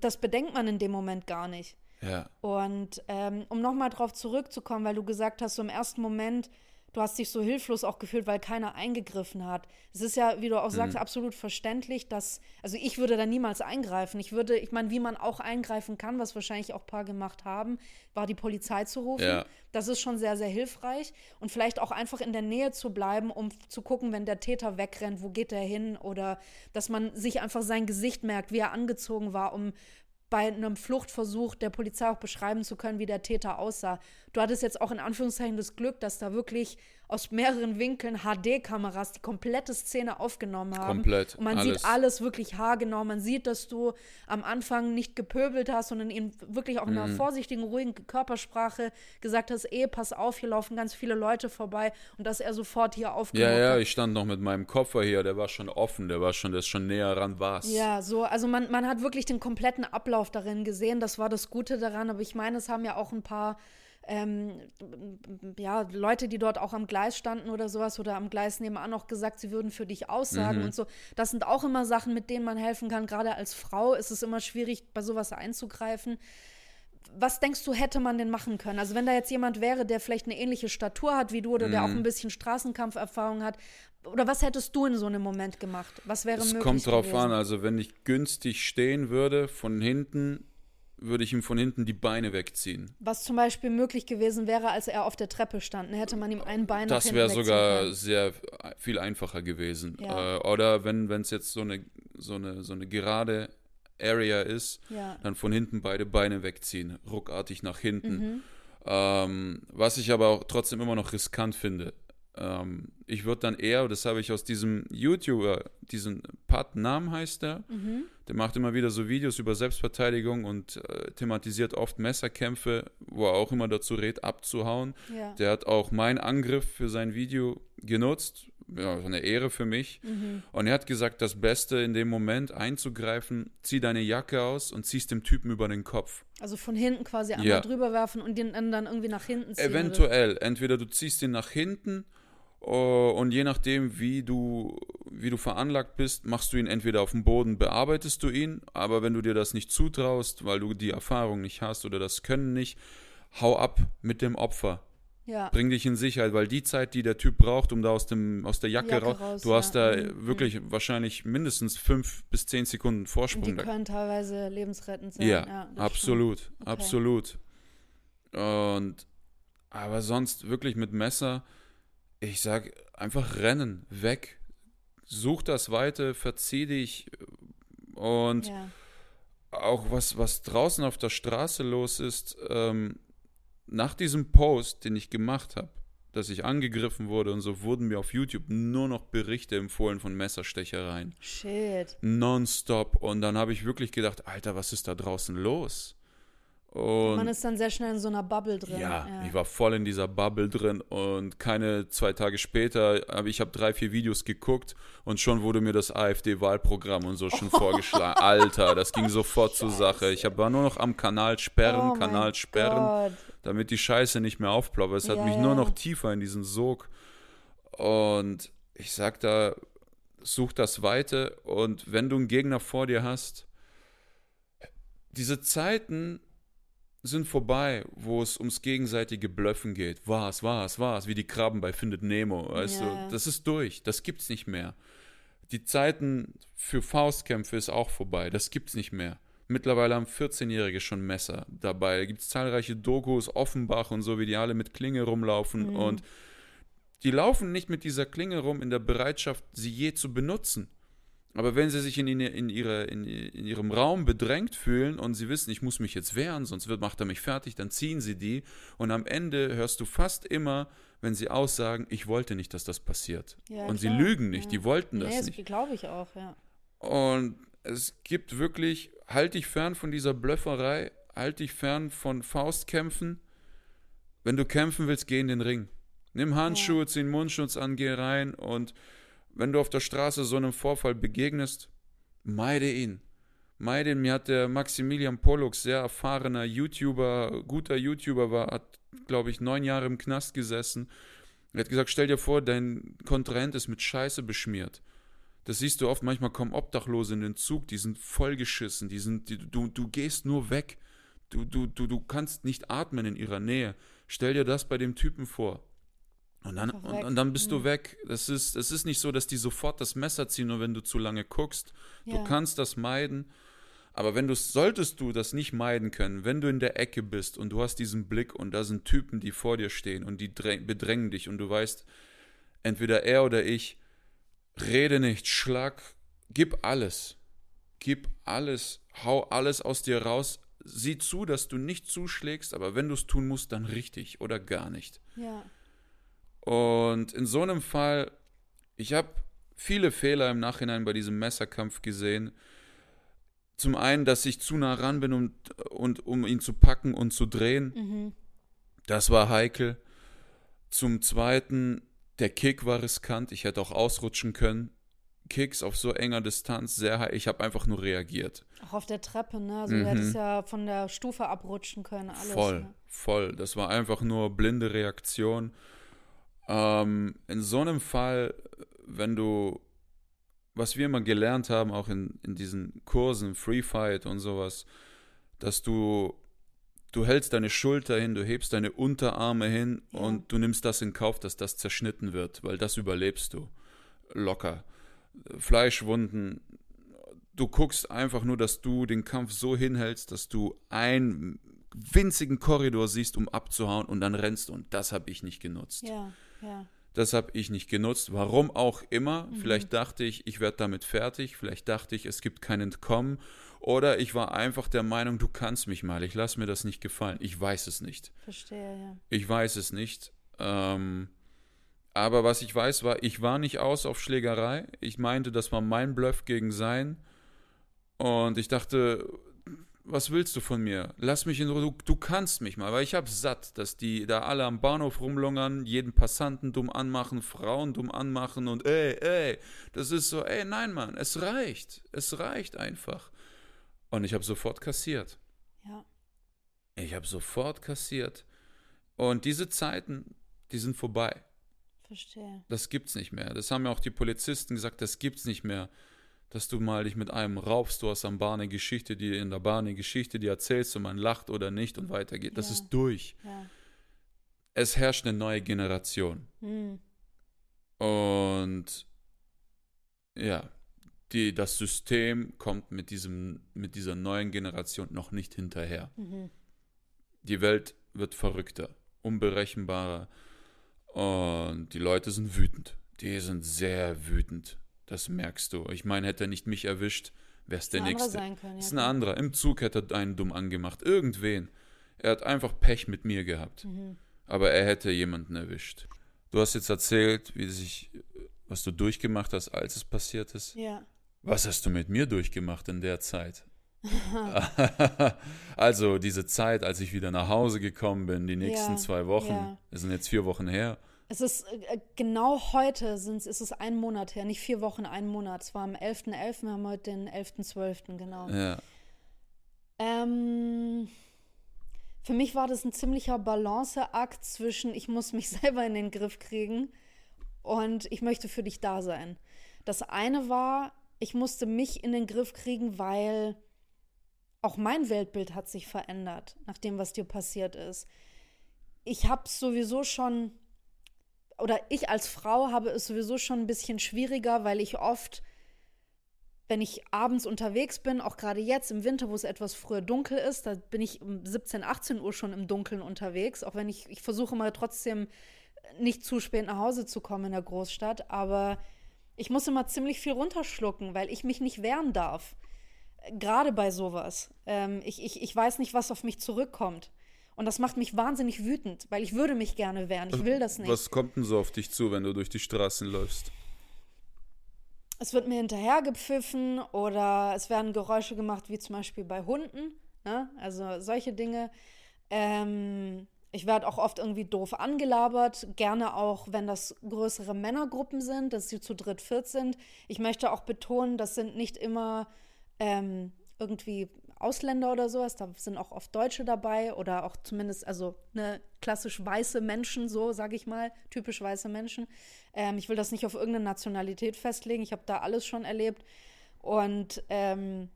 das bedenkt man in dem Moment gar nicht. Ja. Und ähm, um nochmal drauf zurückzukommen, weil du gesagt hast, so im ersten Moment, du hast dich so hilflos auch gefühlt, weil keiner eingegriffen hat. Es ist ja, wie du auch sagst, mhm. absolut verständlich, dass, also ich würde da niemals eingreifen. Ich würde, ich meine, wie man auch eingreifen kann, was wahrscheinlich auch ein paar gemacht haben, war die Polizei zu rufen. Ja. Das ist schon sehr, sehr hilfreich. Und vielleicht auch einfach in der Nähe zu bleiben, um zu gucken, wenn der Täter wegrennt, wo geht er hin? Oder dass man sich einfach sein Gesicht merkt, wie er angezogen war, um bei einem Fluchtversuch der Polizei auch beschreiben zu können, wie der Täter aussah. Du hattest jetzt auch in Anführungszeichen das Glück, dass da wirklich aus mehreren Winkeln HD-Kameras die komplette Szene aufgenommen haben. Komplett. Und man alles. sieht alles wirklich haargenau. Man sieht, dass du am Anfang nicht gepöbelt hast, sondern ihm wirklich auch in einer mhm. vorsichtigen, ruhigen Körpersprache gesagt hast, eh, pass auf, hier laufen ganz viele Leute vorbei und dass er sofort hier aufgenommen Ja, ja, ich stand noch mit meinem Koffer hier, der war schon offen, der war schon, der ist schon näher ran was. Ja, so, also man, man hat wirklich den kompletten Ablauf darin gesehen, das war das Gute daran, aber ich meine, es haben ja auch ein paar ähm, ja, Leute, die dort auch am Gleis standen oder sowas oder am Gleis nebenan noch gesagt, sie würden für dich aussagen mhm. und so. Das sind auch immer Sachen, mit denen man helfen kann. Gerade als Frau ist es immer schwierig, bei sowas einzugreifen. Was denkst du, hätte man denn machen können? Also, wenn da jetzt jemand wäre, der vielleicht eine ähnliche Statur hat wie du oder mhm. der auch ein bisschen Straßenkampferfahrung hat, oder was hättest du in so einem Moment gemacht? Was wäre es möglich? Es kommt drauf gewesen? an. Also, wenn ich günstig stehen würde, von hinten würde ich ihm von hinten die Beine wegziehen. Was zum Beispiel möglich gewesen wäre, als er auf der Treppe stand. Dann hätte man ihm ein Bein Das wäre sogar sehr viel einfacher gewesen. Ja. Äh, oder wenn es jetzt so eine, so, eine, so eine gerade Area ist, ja. dann von hinten beide Beine wegziehen, ruckartig nach hinten. Mhm. Ähm, was ich aber auch trotzdem immer noch riskant finde. Ähm, ich würde dann eher, das habe ich aus diesem YouTuber, diesen Pat Nam heißt der, mhm. der macht immer wieder so Videos über Selbstverteidigung und äh, thematisiert oft Messerkämpfe, wo er auch immer dazu rät, abzuhauen. Ja. Der hat auch meinen Angriff für sein Video genutzt, ja, eine Ehre für mich. Mhm. Und er hat gesagt, das Beste in dem Moment einzugreifen, zieh deine Jacke aus und ziehst dem Typen über den Kopf. Also von hinten quasi einmal ja. drüber werfen und den dann irgendwie nach hinten ziehen. Eventuell. Oder? Entweder du ziehst ihn nach hinten Und je nachdem, wie du, wie du veranlagt bist, machst du ihn entweder auf dem Boden, bearbeitest du ihn, aber wenn du dir das nicht zutraust, weil du die Erfahrung nicht hast oder das Können nicht, hau ab mit dem Opfer. Ja. Bring dich in Sicherheit, weil die Zeit, die der Typ braucht, um da aus, dem, aus der Jacke, Jacke raus, raus, du hast ja. da Mhm, wirklich wahrscheinlich mindestens fünf bis zehn Sekunden Und die Vorsprung. Da- können teilweise lebensrettend sein. ja, stimmt. absolut, Okay. absolut. Und aber sonst wirklich mit Messer, ich sag einfach rennen, weg. Such das Weite, verzieh dich und Ja. auch was, was draußen auf der Straße los ist, ähm, nach diesem Post, den ich gemacht habe, dass ich angegriffen wurde und so, wurden mir auf YouTube nur noch Berichte empfohlen von Messerstechereien. Shit. Nonstop. Und dann habe ich wirklich gedacht, Alter, was ist da draußen los? Und Man ist dann sehr schnell in so einer Bubble drin. ja, ich war voll in dieser Bubble drin und keine zwei Tage später, aber ich habe drei, vier Videos geguckt und schon wurde mir das AfD-Wahlprogramm und so schon vorgeschlagen. Alter, das ging sofort zur Sache. Ich hab, war nur noch am Kanal sperren, oh Kanal sperren, Gott. damit die Scheiße nicht mehr aufploppt. Es hat Ja, mich ja. nur noch tiefer in diesen Sog. Und ich sag da, such das Weite und wenn du einen Gegner vor dir hast, diese Zeiten sind vorbei, wo es ums gegenseitige Blöffen geht. Was, was, was, wie die Krabben bei Findet Nemo, weißt ja. du? Das ist durch, das gibt's nicht mehr. Die Zeiten für Faustkämpfe ist auch vorbei, das gibt's nicht mehr. Mittlerweile haben 14-Jährige schon Messer dabei. Da gibt es zahlreiche Dokus, Offenbach und so, wie die alle mit Klinge rumlaufen. Mhm. Und die laufen nicht mit dieser Klinge rum in der Bereitschaft, sie je zu benutzen. Aber wenn sie sich in, in, in, ihre, in, in ihrem Raum bedrängt fühlen und sie wissen, ich muss mich jetzt wehren, sonst wird, macht er mich fertig, dann ziehen sie die. Und am Ende hörst du fast immer, wenn sie aussagen, ich wollte nicht, dass das passiert. Ja, und klar. sie lügen nicht, Ja. die wollten das nee, nicht. das glaube ich auch, ja. Und es gibt wirklich, halt dich fern von dieser Blöfferei, halt dich fern von Faustkämpfen. Wenn du kämpfen willst, geh in den Ring. Nimm Handschuhe, zieh einen Mundschutz an, geh rein und wenn du auf der Straße so einem Vorfall begegnest, meide ihn. Meide ihn. Mir hat der Maximilian Pollux, sehr erfahrener YouTuber, guter YouTuber war, hat, glaube ich, neun Jahre im Knast gesessen. Er hat gesagt, stell dir vor, dein Kontrahent ist mit Scheiße beschmiert. Das siehst du oft, manchmal kommen Obdachlose in den Zug, die sind vollgeschissen, die sind, die, du, du gehst nur weg. Du, du, du, du kannst nicht atmen in ihrer Nähe. Stell dir das bei dem Typen vor. Und dann, und, und dann bist du weg. Das ist, es ist nicht so, dass die sofort das Messer ziehen, nur wenn du zu lange guckst. Du Ja. kannst das meiden. Aber wenn du solltest du das nicht meiden können, wenn du in der Ecke bist und du hast diesen Blick und da sind Typen, die vor dir stehen und die dräng- bedrängen dich und du weißt, entweder er oder ich, rede nicht, schlag, gib alles. Gib alles, hau alles aus dir raus. Sieh zu, dass du nicht zuschlägst, aber wenn du es tun musst, dann richtig oder gar nicht. Ja. Und in so einem Fall, ich habe viele Fehler im Nachhinein bei diesem Messerkampf gesehen. Zum einen, dass ich zu nah ran bin, und, und, um ihn zu packen und zu drehen. Mhm. Das war heikel. Zum zweiten, der Kick war riskant. Ich hätte auch ausrutschen können. Kicks auf so enger Distanz, sehr heikel. Ich habe einfach nur reagiert. Auch auf der Treppe, ne? Also Mhm. du hättest ja von der Stufe abrutschen können, alles. voll, Ne? voll. Das war einfach nur blinde Reaktion. Ähm, in so einem Fall, wenn du, was wir immer gelernt haben, auch in, in diesen Kursen, Free Fight und sowas, dass du, du hältst deine Schulter hin, du hebst deine Unterarme hin Ja. und du nimmst das in Kauf, dass das zerschnitten wird, weil das überlebst du locker. Fleischwunden, du guckst einfach nur, dass du den Kampf so hinhältst, dass du einen winzigen Korridor siehst, um abzuhauen und dann rennst. Und das habe ich nicht genutzt. Ja, ja. Das habe ich nicht genutzt. Warum auch immer. Vielleicht dachte ich, ich werde damit fertig. Vielleicht dachte ich, es gibt kein Entkommen. Oder ich war einfach der Meinung, du kannst mich mal. Ich lasse mir das nicht gefallen. Ich weiß es nicht. Verstehe, ja. Ich weiß es nicht. Ähm, aber was ich weiß, war, ich war nicht aus auf Schlägerei. Ich meinte, das war mein Bluff gegen sein. Und ich dachte, was willst du von mir? Lass mich in Ruhe, du, du kannst mich mal. Weil ich habe satt, dass die da alle am Bahnhof rumlungern, jeden Passanten dumm anmachen, Frauen dumm anmachen und ey, ey. Das ist so, ey, nein, Mann, es reicht. Es reicht einfach. Und ich habe sofort kassiert. Ja. Ich habe sofort kassiert. Und diese Zeiten, die sind vorbei. Verstehe. Das gibt's nicht mehr. Das haben ja auch die Polizisten gesagt, das gibt's nicht mehr. Dass du mal dich mit einem raubst, du hast am Bar eine Geschichte, die in der Bar eine Geschichte, die erzählst und man lacht oder nicht und weitergeht. Das Ja. ist durch. Ja. Es herrscht eine neue Generation. Hm. Und ja, die, das System kommt mit, diesem, mit dieser neuen Generation noch nicht hinterher. Mhm. Die Welt wird verrückter, unberechenbarer und die Leute sind wütend. Die sind sehr wütend. Das merkst du. Ich meine, hätte er nicht mich erwischt, wäre es der Nächste. können, ja, Das ist ein anderer. Im Zug hätte er einen dumm angemacht. Irgendwen. Er hat einfach Pech mit mir gehabt. Mhm. Aber er hätte jemanden erwischt. Du hast jetzt erzählt, wie sich, was du durchgemacht hast, als es passiert ist. Ja. Was hast du mit mir durchgemacht in der Zeit? also diese Zeit, als ich wieder nach Hause gekommen bin, die nächsten Ja, zwei Wochen, ja. das sind jetzt vier Wochen her. Es ist äh, genau heute sind's, ist es ein Monat her, nicht vier Wochen, ein Monat. Es war am 11.11., wir haben heute den 11.12., genau. Ja, Ähm, für mich war das ein ziemlicher Balanceakt zwischen, ich muss mich selber in den Griff kriegen und ich möchte für dich da sein. Das eine war, ich musste mich in den Griff kriegen, weil auch mein Weltbild hat sich verändert, nach dem, was dir passiert ist. Ich habe sowieso schon, oder ich als Frau habe es sowieso schon ein bisschen schwieriger, weil ich oft wenn ich abends unterwegs bin, auch gerade jetzt im Winter, wo es etwas früher dunkel ist, da bin ich um 17, 18 Uhr schon im Dunkeln unterwegs, auch wenn ich, ich versuche mal trotzdem nicht zu spät nach Hause zu kommen in der Großstadt, aber ich muss immer ziemlich viel runterschlucken, weil ich mich nicht wehren darf. Gerade bei sowas. Ähm, ich, ich, ich weiß nicht, was auf mich zurückkommt. Und das macht mich wahnsinnig wütend, weil ich würde mich gerne wehren. Ich will das nicht. Was kommt denn so auf dich zu, wenn du durch die Straßen läufst? es wird mir hinterher gepfiffen oder es werden Geräusche gemacht, wie zum Beispiel bei Hunden. Ne? Also solche Dinge. Ähm, ich werde auch oft irgendwie doof angelabert, gerne auch, wenn das größere Männergruppen sind, dass sie zu dritt, viert sind. Ich möchte auch betonen, das sind nicht immer ähm, irgendwie Ausländer oder sowas, da sind auch oft Deutsche dabei oder auch zumindest, also ne, klassisch weiße Menschen, so sage ich mal, typisch weiße Menschen. Ähm, ich will das nicht auf irgendeine Nationalität festlegen, ich habe da alles schon erlebt. Und ähm,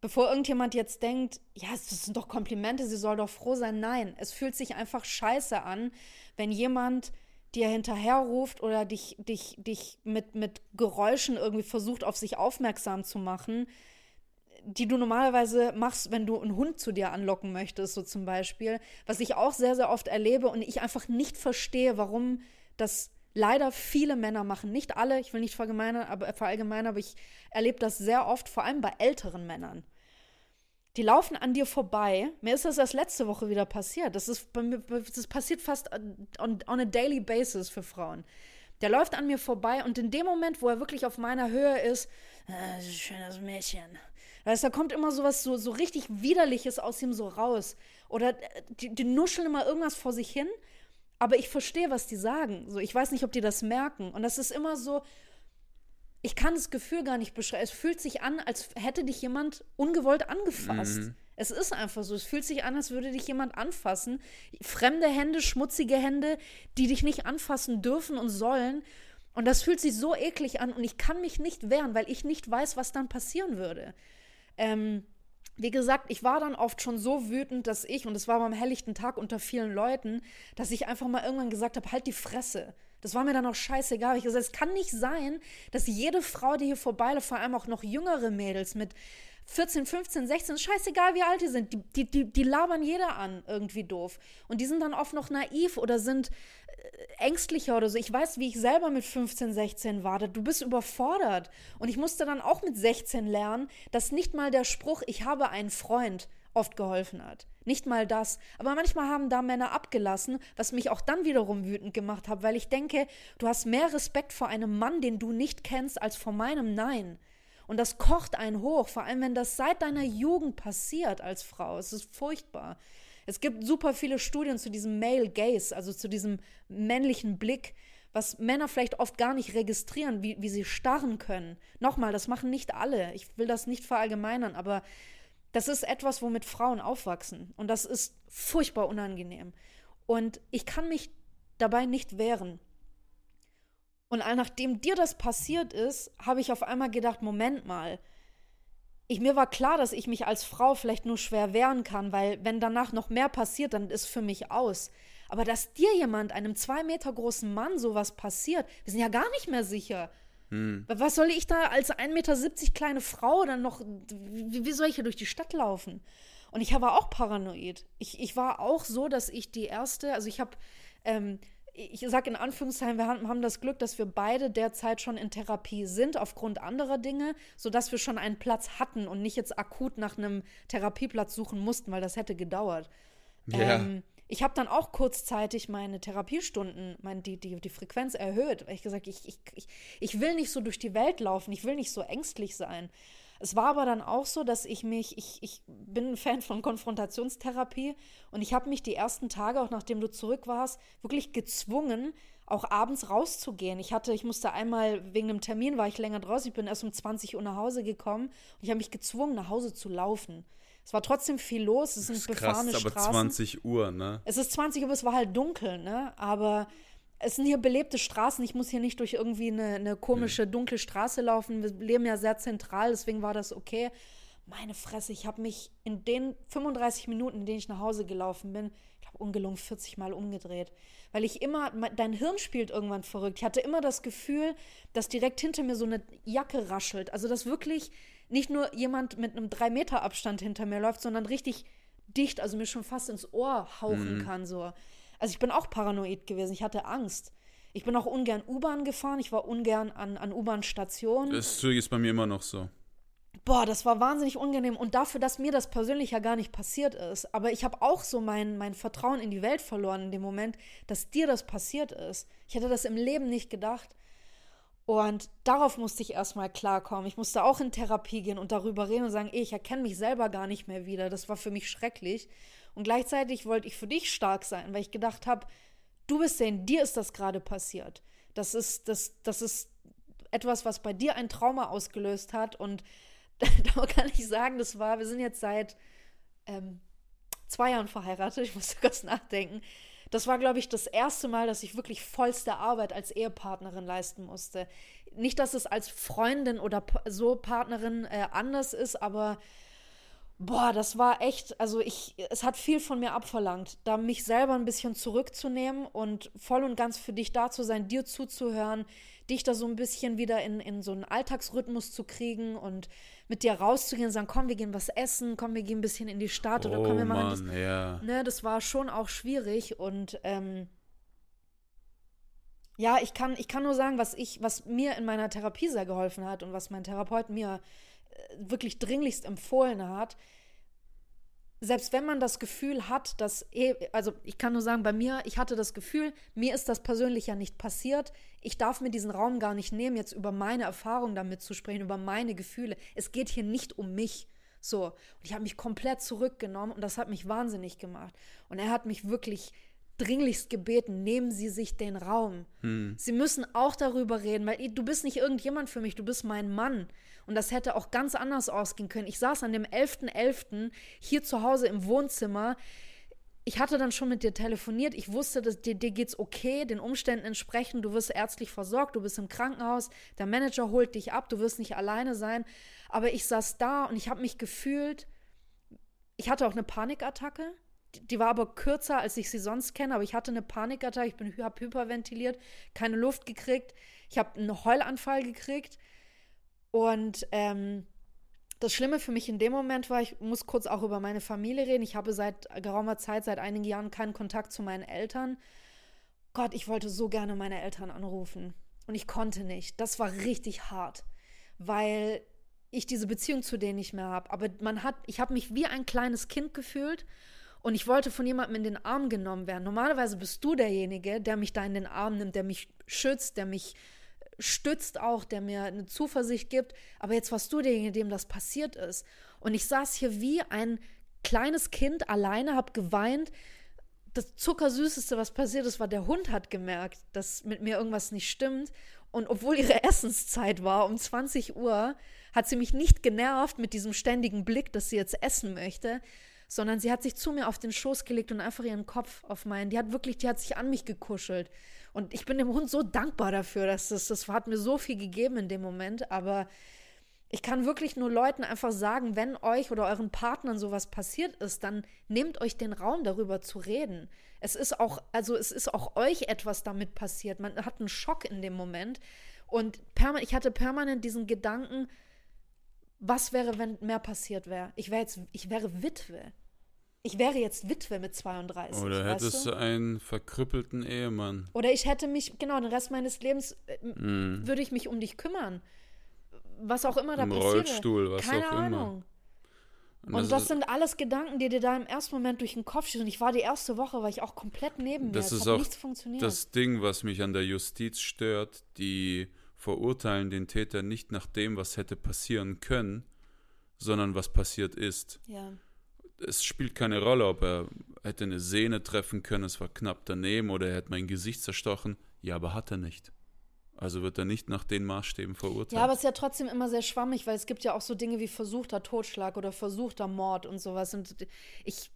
bevor irgendjemand jetzt denkt, ja, das sind doch Komplimente, sie soll doch froh sein, nein, es fühlt sich einfach scheiße an, wenn jemand dir hinterherruft oder dich, dich, dich mit, mit Geräuschen irgendwie versucht, auf sich aufmerksam zu machen die du normalerweise machst, wenn du einen Hund zu dir anlocken möchtest, so zum Beispiel, was ich auch sehr, sehr oft erlebe und ich einfach nicht verstehe, warum das leider viele Männer machen. Nicht alle, ich will nicht verallgemeinern, aber, verallgemeinern, aber ich erlebe das sehr oft, vor allem bei älteren Männern. Die laufen an dir vorbei. Mir ist das erst letzte Woche wieder passiert. Das ist das passiert fast on, on a daily basis für Frauen. Der läuft an mir vorbei und in dem Moment, wo er wirklich auf meiner Höhe ist, äh, schönes Mädchen. Weißt, da kommt immer sowas so, so richtig Widerliches aus ihm so raus. Oder äh, die, die nuscheln immer irgendwas vor sich hin, aber ich verstehe, was die sagen. So, ich weiß nicht, ob die das merken. Und das ist immer so, ich kann das Gefühl gar nicht beschreiben. Es fühlt sich an, als hätte dich jemand ungewollt angefasst. Mhm. Es ist einfach so. Es fühlt sich an, als würde dich jemand anfassen. Fremde Hände, schmutzige Hände, die dich nicht anfassen dürfen und sollen. Und das fühlt sich so eklig an und ich kann mich nicht wehren, weil ich nicht weiß, was dann passieren würde. Ähm, wie gesagt, ich war dann oft schon so wütend, dass ich, und es war beim helllichten Tag unter vielen Leuten, dass ich einfach mal irgendwann gesagt habe, halt die Fresse. Das war mir dann auch scheißegal. Ich gesagt, es kann nicht sein, dass jede Frau, die hier vorbeiläuft, vor allem auch noch jüngere Mädels mit 14, 15, 16, scheißegal wie alt die sind, die, die, die, die labern jeder an, irgendwie doof. Und die sind dann oft noch naiv oder sind ängstlicher oder so. Ich weiß, wie ich selber mit 15, 16 war. Du bist überfordert. Und ich musste dann auch mit 16 lernen, dass nicht mal der Spruch, ich habe einen Freund, oft geholfen hat. Nicht mal das. Aber manchmal haben da Männer abgelassen, was mich auch dann wiederum wütend gemacht hat, weil ich denke, du hast mehr Respekt vor einem Mann, den du nicht kennst, als vor meinem Nein. Und das kocht einen hoch, vor allem wenn das seit deiner Jugend passiert als Frau. Es ist furchtbar. Es gibt super viele Studien zu diesem Male Gaze, also zu diesem männlichen Blick, was Männer vielleicht oft gar nicht registrieren, wie, wie sie starren können. Nochmal, das machen nicht alle. Ich will das nicht verallgemeinern, aber das ist etwas, womit Frauen aufwachsen. Und das ist furchtbar unangenehm. Und ich kann mich dabei nicht wehren. Und nachdem dir das passiert ist, habe ich auf einmal gedacht, Moment mal, ich, mir war klar, dass ich mich als Frau vielleicht nur schwer wehren kann, weil wenn danach noch mehr passiert, dann ist für mich aus. Aber dass dir jemand, einem zwei Meter großen Mann, sowas passiert, wir sind ja gar nicht mehr sicher. Hm. Was soll ich da als 1,70 Meter kleine Frau dann noch, wie, wie soll ich hier durch die Stadt laufen? Und ich war auch paranoid. Ich, ich war auch so, dass ich die erste, also ich habe ähm, ich sage in Anführungszeichen, wir haben das Glück, dass wir beide derzeit schon in Therapie sind, aufgrund anderer Dinge, sodass wir schon einen Platz hatten und nicht jetzt akut nach einem Therapieplatz suchen mussten, weil das hätte gedauert. Ja. Ähm, ich habe dann auch kurzzeitig meine Therapiestunden, mein, die, die, die Frequenz erhöht, weil ich gesagt ich, ich, ich, ich will nicht so durch die Welt laufen, ich will nicht so ängstlich sein. Es war aber dann auch so, dass ich mich, ich, ich bin ein Fan von Konfrontationstherapie und ich habe mich die ersten Tage, auch nachdem du zurück warst, wirklich gezwungen, auch abends rauszugehen. Ich hatte, ich musste einmal wegen einem Termin, war ich länger draußen, ich bin erst um 20 Uhr nach Hause gekommen und ich habe mich gezwungen, nach Hause zu laufen. Es war trotzdem viel los, es sind befahrene krass, aber Straßen. 20 Uhr, ne? Es ist 20 Uhr, aber es war halt dunkel, ne? Aber es sind hier belebte Straßen. Ich muss hier nicht durch irgendwie eine, eine komische, dunkle Straße laufen. Wir leben ja sehr zentral, deswegen war das okay. Meine Fresse, ich habe mich in den 35 Minuten, in denen ich nach Hause gelaufen bin, ich glaube, ungelungen 40 Mal umgedreht. Weil ich immer, dein Hirn spielt irgendwann verrückt. Ich hatte immer das Gefühl, dass direkt hinter mir so eine Jacke raschelt. Also, dass wirklich nicht nur jemand mit einem 3 Meter Abstand hinter mir läuft, sondern richtig dicht, also mir schon fast ins Ohr hauchen mhm. kann. So. Also ich bin auch paranoid gewesen, ich hatte Angst. Ich bin auch ungern U-Bahn gefahren, ich war ungern an, an U-Bahn-Stationen. Das ist bei mir immer noch so. Boah, das war wahnsinnig unangenehm. Und dafür, dass mir das persönlich ja gar nicht passiert ist. Aber ich habe auch so mein, mein Vertrauen in die Welt verloren in dem Moment, dass dir das passiert ist. Ich hätte das im Leben nicht gedacht. Und darauf musste ich erstmal klarkommen. Ich musste auch in Therapie gehen und darüber reden und sagen, ey, ich erkenne mich selber gar nicht mehr wieder. Das war für mich schrecklich. Und gleichzeitig wollte ich für dich stark sein, weil ich gedacht habe, du bist der, in dir ist das gerade passiert. Das ist, das, das ist etwas, was bei dir ein Trauma ausgelöst hat. Und da kann ich sagen, das war, wir sind jetzt seit ähm, zwei Jahren verheiratet, ich musste kurz nachdenken. Das war, glaube ich, das erste Mal, dass ich wirklich vollste Arbeit als Ehepartnerin leisten musste. Nicht, dass es als Freundin oder so Partnerin äh, anders ist, aber Boah, das war echt, also ich, es hat viel von mir abverlangt, da mich selber ein bisschen zurückzunehmen und voll und ganz für dich da zu sein, dir zuzuhören, dich da so ein bisschen wieder in, in so einen Alltagsrhythmus zu kriegen und mit dir rauszugehen und sagen, komm, wir gehen was essen, komm, wir gehen ein bisschen in die Stadt oder oh, komm, wir machen Mann, das. Ja. Ne, das war schon auch schwierig und ähm, ja, ich kann, ich kann nur sagen, was ich, was mir in meiner Therapie sehr geholfen hat und was mein Therapeut mir wirklich dringlichst empfohlen hat, selbst wenn man das Gefühl hat, dass, eh, also ich kann nur sagen, bei mir, ich hatte das Gefühl, mir ist das persönlich ja nicht passiert. Ich darf mir diesen Raum gar nicht nehmen, jetzt über meine Erfahrung damit zu sprechen, über meine Gefühle. Es geht hier nicht um mich. So. Und ich habe mich komplett zurückgenommen und das hat mich wahnsinnig gemacht. Und er hat mich wirklich dringlichst gebeten, nehmen Sie sich den Raum. Hm. Sie müssen auch darüber reden, weil du bist nicht irgendjemand für mich, du bist mein Mann. Und das hätte auch ganz anders ausgehen können. Ich saß an dem 11.11. .11. hier zu Hause im Wohnzimmer. Ich hatte dann schon mit dir telefoniert. Ich wusste, dass dir, dir geht's okay, den Umständen entsprechend. Du wirst ärztlich versorgt, du bist im Krankenhaus, der Manager holt dich ab, du wirst nicht alleine sein. Aber ich saß da und ich habe mich gefühlt, ich hatte auch eine Panikattacke die war aber kürzer, als ich sie sonst kenne, aber ich hatte eine Panikattacke, ich bin habe hyperventiliert, keine Luft gekriegt, ich habe einen Heulanfall gekriegt und ähm, das Schlimme für mich in dem Moment war, ich muss kurz auch über meine Familie reden. Ich habe seit geraumer Zeit, seit einigen Jahren keinen Kontakt zu meinen Eltern. Gott, ich wollte so gerne meine Eltern anrufen und ich konnte nicht. Das war richtig hart, weil ich diese Beziehung zu denen nicht mehr habe. Aber man hat, ich habe mich wie ein kleines Kind gefühlt und ich wollte von jemandem in den Arm genommen werden. Normalerweise bist du derjenige, der mich da in den Arm nimmt, der mich schützt, der mich stützt auch, der mir eine Zuversicht gibt. Aber jetzt warst du derjenige, dem das passiert ist. Und ich saß hier wie ein kleines Kind alleine, habe geweint. Das Zuckersüßeste, was passiert ist, war, der Hund hat gemerkt, dass mit mir irgendwas nicht stimmt. Und obwohl ihre Essenszeit war, um 20 Uhr, hat sie mich nicht genervt mit diesem ständigen Blick, dass sie jetzt essen möchte, sondern sie hat sich zu mir auf den Schoß gelegt und einfach ihren Kopf auf meinen. Die hat wirklich, die hat sich an mich gekuschelt. Und ich bin dem Hund so dankbar dafür, dass das, das hat mir so viel gegeben in dem Moment. Aber ich kann wirklich nur Leuten einfach sagen, wenn euch oder euren Partnern sowas passiert ist, dann nehmt euch den Raum darüber zu reden. Es ist auch, also es ist auch euch etwas damit passiert. Man hat einen Schock in dem Moment. Und ich hatte permanent diesen Gedanken, was wäre, wenn mehr passiert wäre? Ich wäre jetzt, ich wäre Witwe. Ich wäre jetzt Witwe mit 32. Oder hättest du einen verkrüppelten Ehemann. Oder ich hätte mich, genau, den Rest meines Lebens mm. würde ich mich um dich kümmern. Was auch immer da Im passiert. Rollstuhl, was Keine auch Ahnung. immer. Und das, sind alles Gedanken, die dir da im ersten Moment durch den Kopf schießen. Und ich war die erste Woche, weil ich auch komplett neben mir. Das ist auch nichts funktioniert. das Ding, was mich an der Justiz stört. Die verurteilen den Täter nicht nach dem, was hätte passieren können, sondern was passiert ist. ja. Es spielt keine Rolle, ob er hätte eine Sehne treffen können, es war knapp daneben, oder er hätte mein Gesicht zerstochen. Ja, aber hat er nicht. Also wird er nicht nach den Maßstäben verurteilt. Ja, aber es ist ja trotzdem immer sehr schwammig, weil es gibt ja auch so Dinge wie versuchter Totschlag oder versuchter Mord und sowas. Und ich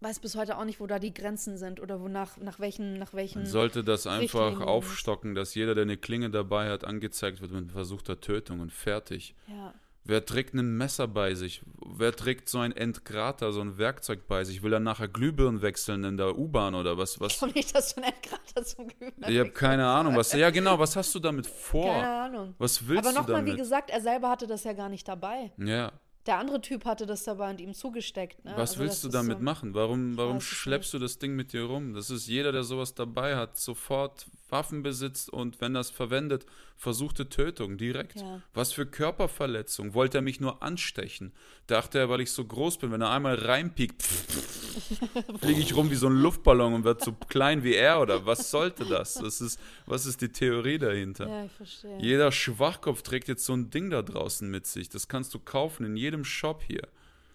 weiß bis heute auch nicht, wo da die Grenzen sind oder wonach, nach welchen, nach welchen. Man sollte das einfach aufstocken, dass jeder, der eine Klinge dabei hat, angezeigt wird mit versuchter Tötung und fertig. Ja. Wer trägt ein Messer bei sich? Wer trägt so ein Entgrater, so ein Werkzeug bei sich? Will er nachher Glühbirnen wechseln in der U-Bahn oder was? Ich was? glaube nicht, dass du einen Endgrader zum Glühwein Ich habe keine Ahnung. Was, ja, genau, was hast du damit vor? Keine Ahnung. Was willst Aber du nochmal, damit? wie gesagt, er selber hatte das ja gar nicht dabei. ja, Der andere Typ hatte das dabei und ihm zugesteckt. Ne? was Also willst du damit so, machen? Warum, warum schleppst du das Ding mit dir rum? Das ist jeder, der sowas dabei hat, sofort Waffen besitzt und wenn das verwendet, versuchte Tötung direkt. Ja. Was für Körperverletzung? Wollte er mich nur anstechen? Dachte er, weil ich so groß bin, wenn er einmal reinpiekt, fliege ich rum wie so ein Luftballon und werde so klein wie er oder was sollte das? das ist, was ist die Theorie dahinter? Ja, ich verstehe. Jeder Schwachkopf trägt jetzt so ein Ding da draußen mit sich. Das kannst du kaufen in jedem Shop hier.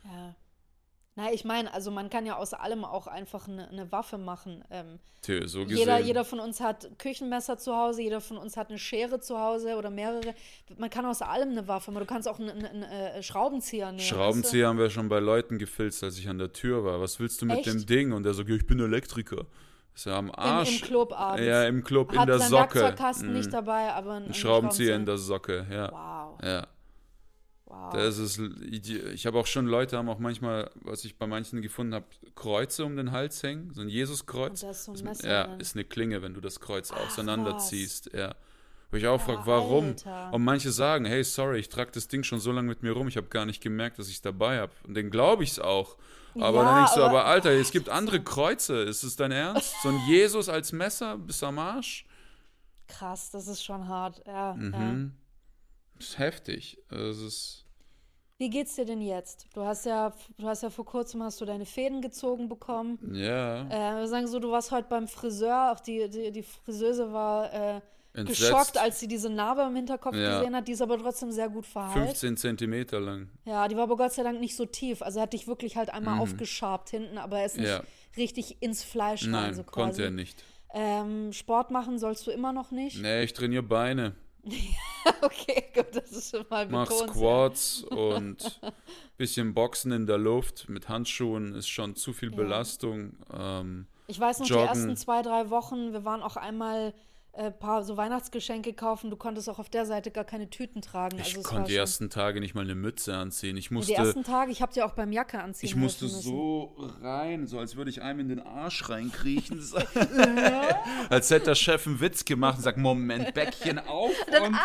Ja. Na, ich meine, also man kann ja aus allem auch einfach eine, eine Waffe machen. Ähm, Tö, so gesehen. jeder, jeder von uns hat Küchenmesser zu Hause, jeder von uns hat eine Schere zu Hause oder mehrere. Man kann aus allem eine Waffe machen. Du kannst auch einen, einen, einen äh, Schraubenzieher nehmen. Schraubenzieher haben wir schon bei Leuten gefilzt, als ich an der Tür war. Was willst du mit Echt? dem Ding? Und der so, ja, ich bin Elektriker. Ist ja am Weißt du? Arsch. Im, Im Club abends. Ja, im Club, hat in der Socke. Werkzeugkasten Mm. nicht dabei, aber ein, Ein Schraubenzieher in der Socke, ja. Wow, Ja, wow. das ist, ich habe auch schon Leute, haben auch manchmal, was ich bei manchen gefunden habe, Kreuze um den Hals hängen, so ein Jesuskreuz. Und da ist so ein Messer ja, drin. ist eine Klinge, wenn du das Kreuz Ach, auseinanderziehst, ja. Wo ich auch Oh, frage, warum? Alter. Und manche sagen, hey, sorry, ich trage das Ding schon so lange mit mir rum, ich habe gar nicht gemerkt, dass ich es dabei habe. Und den glaube ich es auch. Aber Ja, dann denkst du, aber- aber Alter, es gibt andere Kreuze. Ist es dein Ernst? So ein Jesus als Messer bis am Arsch? Krass, das ist schon hart. Ja, ja. Mhm. Das ist heftig. Es ist. Wie geht's dir denn jetzt? Du hast ja, du hast ja vor kurzem hast du deine Fäden gezogen bekommen. Ja. Äh, wir sagen so, du warst heute beim Friseur. Auch die, die, die Friseuse war äh, Entsetzt. geschockt, als sie diese Narbe im Hinterkopf Ja. gesehen hat. Die ist aber trotzdem sehr gut verheilt. 15 Zentimeter lang. Ja, die war aber Gott sei Dank nicht so tief. Also er hat dich wirklich halt einmal aufgeschabt hinten, aber er ist nicht Mhm. Ja. richtig ins Fleisch rein. Nein, So quasi. konnte er nicht. Ähm, Sport machen sollst du immer noch nicht. Nee, ich trainiere Beine. Okay, gut, das ist schon mal Mach betont. Squats und bisschen Boxen in der Luft mit Handschuhen ist schon zu viel Ja. Belastung. Ähm, Ich weiß noch, die Joggen. ersten zwei, drei Wochen, wir waren auch einmal ein paar so Weihnachtsgeschenke kaufen. Du konntest auch auf der Seite gar keine Tüten tragen. ich also konnte die ersten Tage nicht mal eine Mütze anziehen. Ich die musste, ersten Tage, ich habe dir auch beim Jacke anziehen ich musste so rein, so als würde ich einem in den Arsch reinkriechen. Als hätte der Chef einen Witz gemacht und sagt, Moment, Bäckchen auf und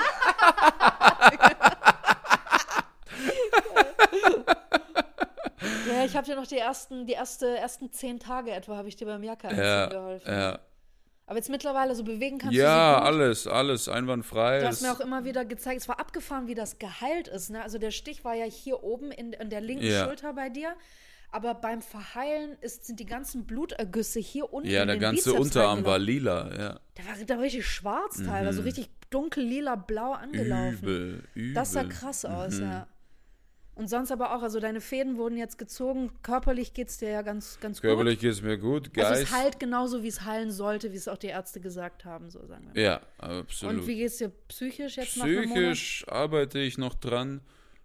Ja, ich habe dir noch die ersten, die erste, ersten zehn Tage etwa habe ich dir beim Jacke anziehen ja, geholfen. ja, Aber jetzt mittlerweile so bewegen kannst ja, du gut. alles, alles einwandfrei. Du hast mir auch immer wieder gezeigt, es war abgefahren, wie das geheilt ist. Ne? Also der Stich war ja hier oben in, in der linken Ja. Schulter bei dir. Aber beim Verheilen ist, sind die ganzen Blutergüsse hier unten ja, der ganze Bizeps Unterarm war lila, ja. Der war, der war richtig schwarz teilweise, so richtig dunkel, lila, blau angelaufen. Übel, übel. Das sah krass aus, Mhm. ja. Und sonst aber auch, also deine Fäden wurden jetzt gezogen. Körperlich geht es dir ja ganz, ganz Körperlich geht es mir gut, gut. Also Geist. es heilt genauso, wie es heilen sollte, wie es auch die Ärzte gesagt haben, so sagen wir mal. ja, absolut. Und wie geht es dir psychisch jetzt? Psychisch arbeite ich noch dran.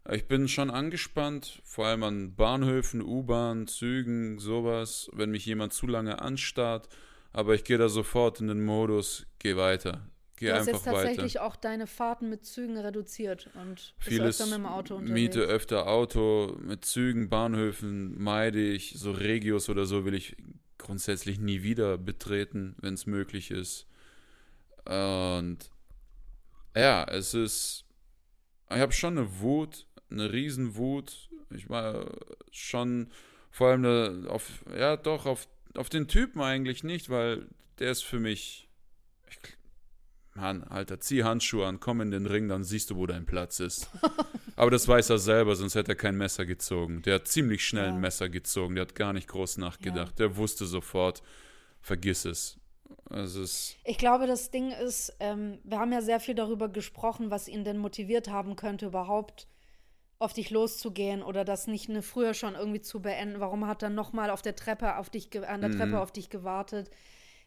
Ich bin schon angespannt, vor allem an Bahnhöfen, U-Bahn, Zügen, sowas, wenn mich jemand zu lange anstarrt. Aber ich gehe da sofort in den Modus, geh weiter. Geh du hast jetzt tatsächlich weiter. auch deine Fahrten mit Zügen reduziert und bist Vieles öfter mit dem Auto unterwegs. Miete öfter Auto, mit Zügen, Bahnhöfen meide ich. So Regios oder so will ich grundsätzlich nie wieder betreten, wenn es möglich ist. Und ja, es ist. Ich habe schon eine Wut, eine Riesenwut. Ich war schon vor allem eine, auf, ja doch, auf, auf den Typen eigentlich nicht, weil der ist für mich. Mann, Alter, zieh Handschuhe an, komm in den Ring, dann siehst du, wo dein Platz ist. Aber das weiß er selber, sonst hätte er kein Messer gezogen. Der hat ziemlich schnell Ja. ein Messer gezogen, der hat gar nicht groß nachgedacht. Der wusste sofort, vergiss es. Es. Ich glaube, das Ding ist, ähm, wir haben ja sehr viel darüber gesprochen, was ihn denn motiviert haben könnte, überhaupt auf dich loszugehen oder das nicht eine früher schon irgendwie zu beenden. Warum hat er nochmal auf der Treppe auf dich an der Mhm. Treppe auf dich gewartet?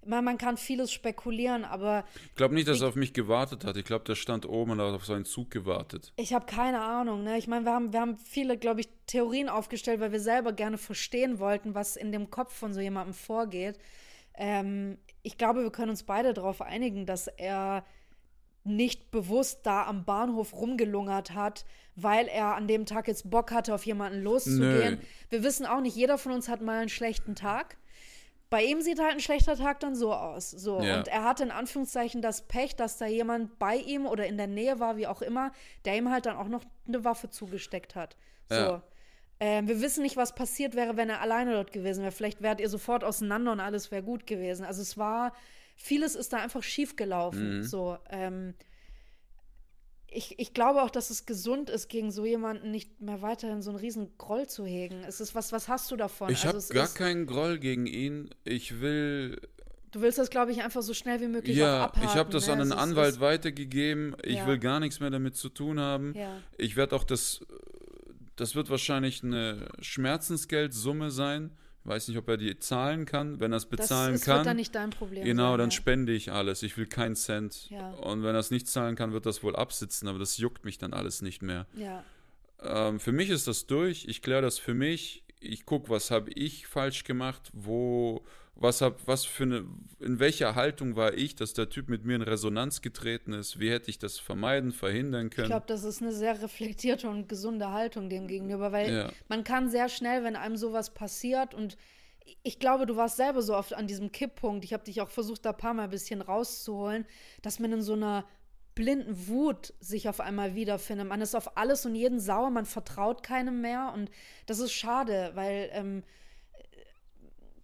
Ich meine, man kann vieles spekulieren, aber Ich glaube nicht, dass er auf mich gewartet hat. Ich glaube, der stand oben und hat auf seinen Zug gewartet. ich habe keine Ahnung. Ne? Ich meine, wir haben, wir haben viele, glaube ich, Theorien aufgestellt, weil wir selber gerne verstehen wollten, was in dem Kopf von so jemandem vorgeht. Ähm, ich glaube, wir können uns beide darauf einigen, dass er nicht bewusst da am Bahnhof rumgelungert hat, weil er an dem Tag jetzt Bock hatte, auf jemanden loszugehen. Nö. Wir wissen auch nicht, jeder von uns hat mal einen schlechten Tag. Bei ihm sieht halt ein schlechter Tag dann so aus. So. Ja. Und er hatte in Anführungszeichen das Pech, dass da jemand bei ihm oder in der Nähe war, wie auch immer, der ihm halt dann auch noch eine Waffe zugesteckt hat. So. Ja. Ähm, wir wissen nicht, was passiert wäre, wenn er alleine dort gewesen wäre. Vielleicht wärt ihr sofort auseinander und alles wäre gut gewesen. Also es war, vieles ist da einfach schief gelaufen. Mhm. So, ähm, ich, ich glaube auch, dass es gesund ist, gegen so jemanden nicht mehr weiterhin so einen riesen Groll zu hegen. Es ist was, was hast du davon? Ich habe Also es gar ist, keinen Groll gegen ihn. Ich will. Du willst das, glaube ich, einfach so schnell wie möglich Ja, abhaken. ich habe das ne? an einen Anwalt weitergegeben. Ich Ja. will gar nichts mehr damit zu tun haben. Ja. Ich werde auch das. Das wird wahrscheinlich eine Schmerzensgeldsumme sein. Weiß nicht, ob er die zahlen kann. Wenn er es Das bezahlen ist, kann. wird dann nicht dein Problem. Genau, sein, dann ja. spende ich alles. Ich will keinen Cent. Ja. Und wenn er es nicht zahlen kann, wird das wohl absitzen, aber das juckt mich dann alles nicht mehr. Ja, Ähm, für mich ist das durch. Ich kläre das für mich. Ich gucke, was habe ich falsch gemacht, wo, was hab, was für eine, in welcher Haltung war ich, dass der Typ mit mir in Resonanz getreten ist. Wie hätte ich das vermeiden, verhindern ich können? glaube, das ist eine sehr reflektierte und gesunde Haltung dem gegenüber, weil Ja. man kann sehr schnell, wenn einem sowas passiert und ich glaube, du warst selber so oft an diesem Kipppunkt. Ich habe dich auch versucht, da ein paar Mal ein bisschen rauszuholen, dass man in so einer blinden Wut sich auf einmal wiederfindet. Man ist auf alles und jeden sauer, man vertraut keinem mehr und das ist schade, weil ähm,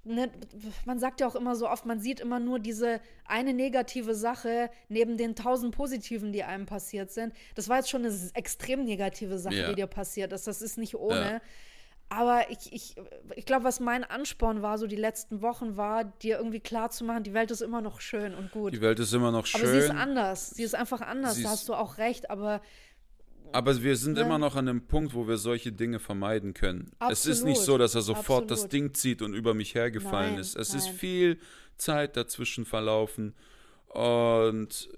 ne, man sagt ja auch immer so oft, man sieht immer nur diese eine negative Sache neben den tausend positiven, die einem passiert sind. Das war jetzt schon eine extrem negative Sache, Ja. die dir passiert ist. Das ist nicht ohne. Ja. Aber ich, ich, ich glaube, was mein Ansporn war, so die letzten Wochen, war, dir irgendwie klarzumachen, die Welt ist immer noch schön und gut. Die Welt ist immer noch schön. aber sie ist anders. Sie ist einfach anders. Sie da hast du auch recht. Aber Aber wir sind Ja. immer noch an dem Punkt, wo wir solche Dinge vermeiden können. Es ist nicht Absolut. so, dass er sofort das Absolut. Ding zieht und über mich hergefallen Nein, ist. Es ist nein. viel Zeit dazwischen verlaufen und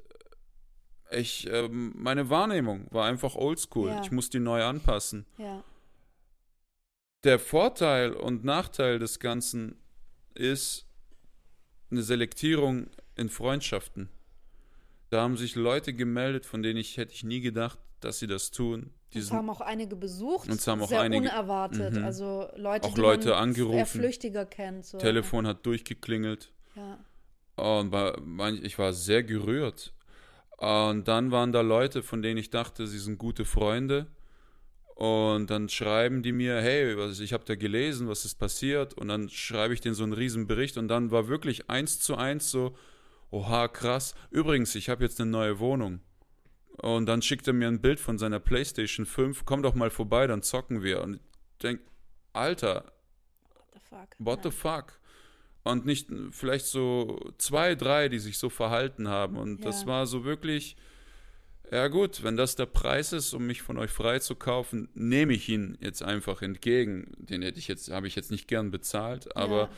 ich, ähm, meine Wahrnehmung war einfach oldschool. Ja. Ich muss die neu anpassen. ja, Der Vorteil und Nachteil des Ganzen ist eine Selektierung in Freundschaften. Da haben sich Leute gemeldet, von denen ich hätte ich nie gedacht, dass sie das tun. Die haben auch einige besucht. Uns haben auch sehr einige- unerwartet. Mhm. Also Leute, Auch die Leute man angerufen. eher flüchtiger kennt. So. Telefon hat durchgeklingelt. Ja. Und ich war sehr gerührt. Und dann waren da Leute, von denen ich dachte, sie sind gute Freunde. Und dann schreiben die mir, hey, was, ich habe da gelesen, was ist passiert. Und dann schreibe ich denen so einen riesen Bericht. Und dann war wirklich eins zu eins so, oha, krass. Übrigens, ich habe jetzt eine neue Wohnung. Und dann schickt er mir ein Bild von seiner PlayStation 5. Komm doch mal vorbei, dann zocken wir. Und ich denke, Alter, What the fuck? What the fuck? Und nicht vielleicht so zwei, drei, die sich so verhalten haben. Und das Ja. war so wirklich, ja gut, wenn das der Preis ist, um mich von euch frei zu kaufen, nehme ich ihn jetzt einfach entgegen. Den hätte ich jetzt, habe ich jetzt nicht gern bezahlt. Aber Ja.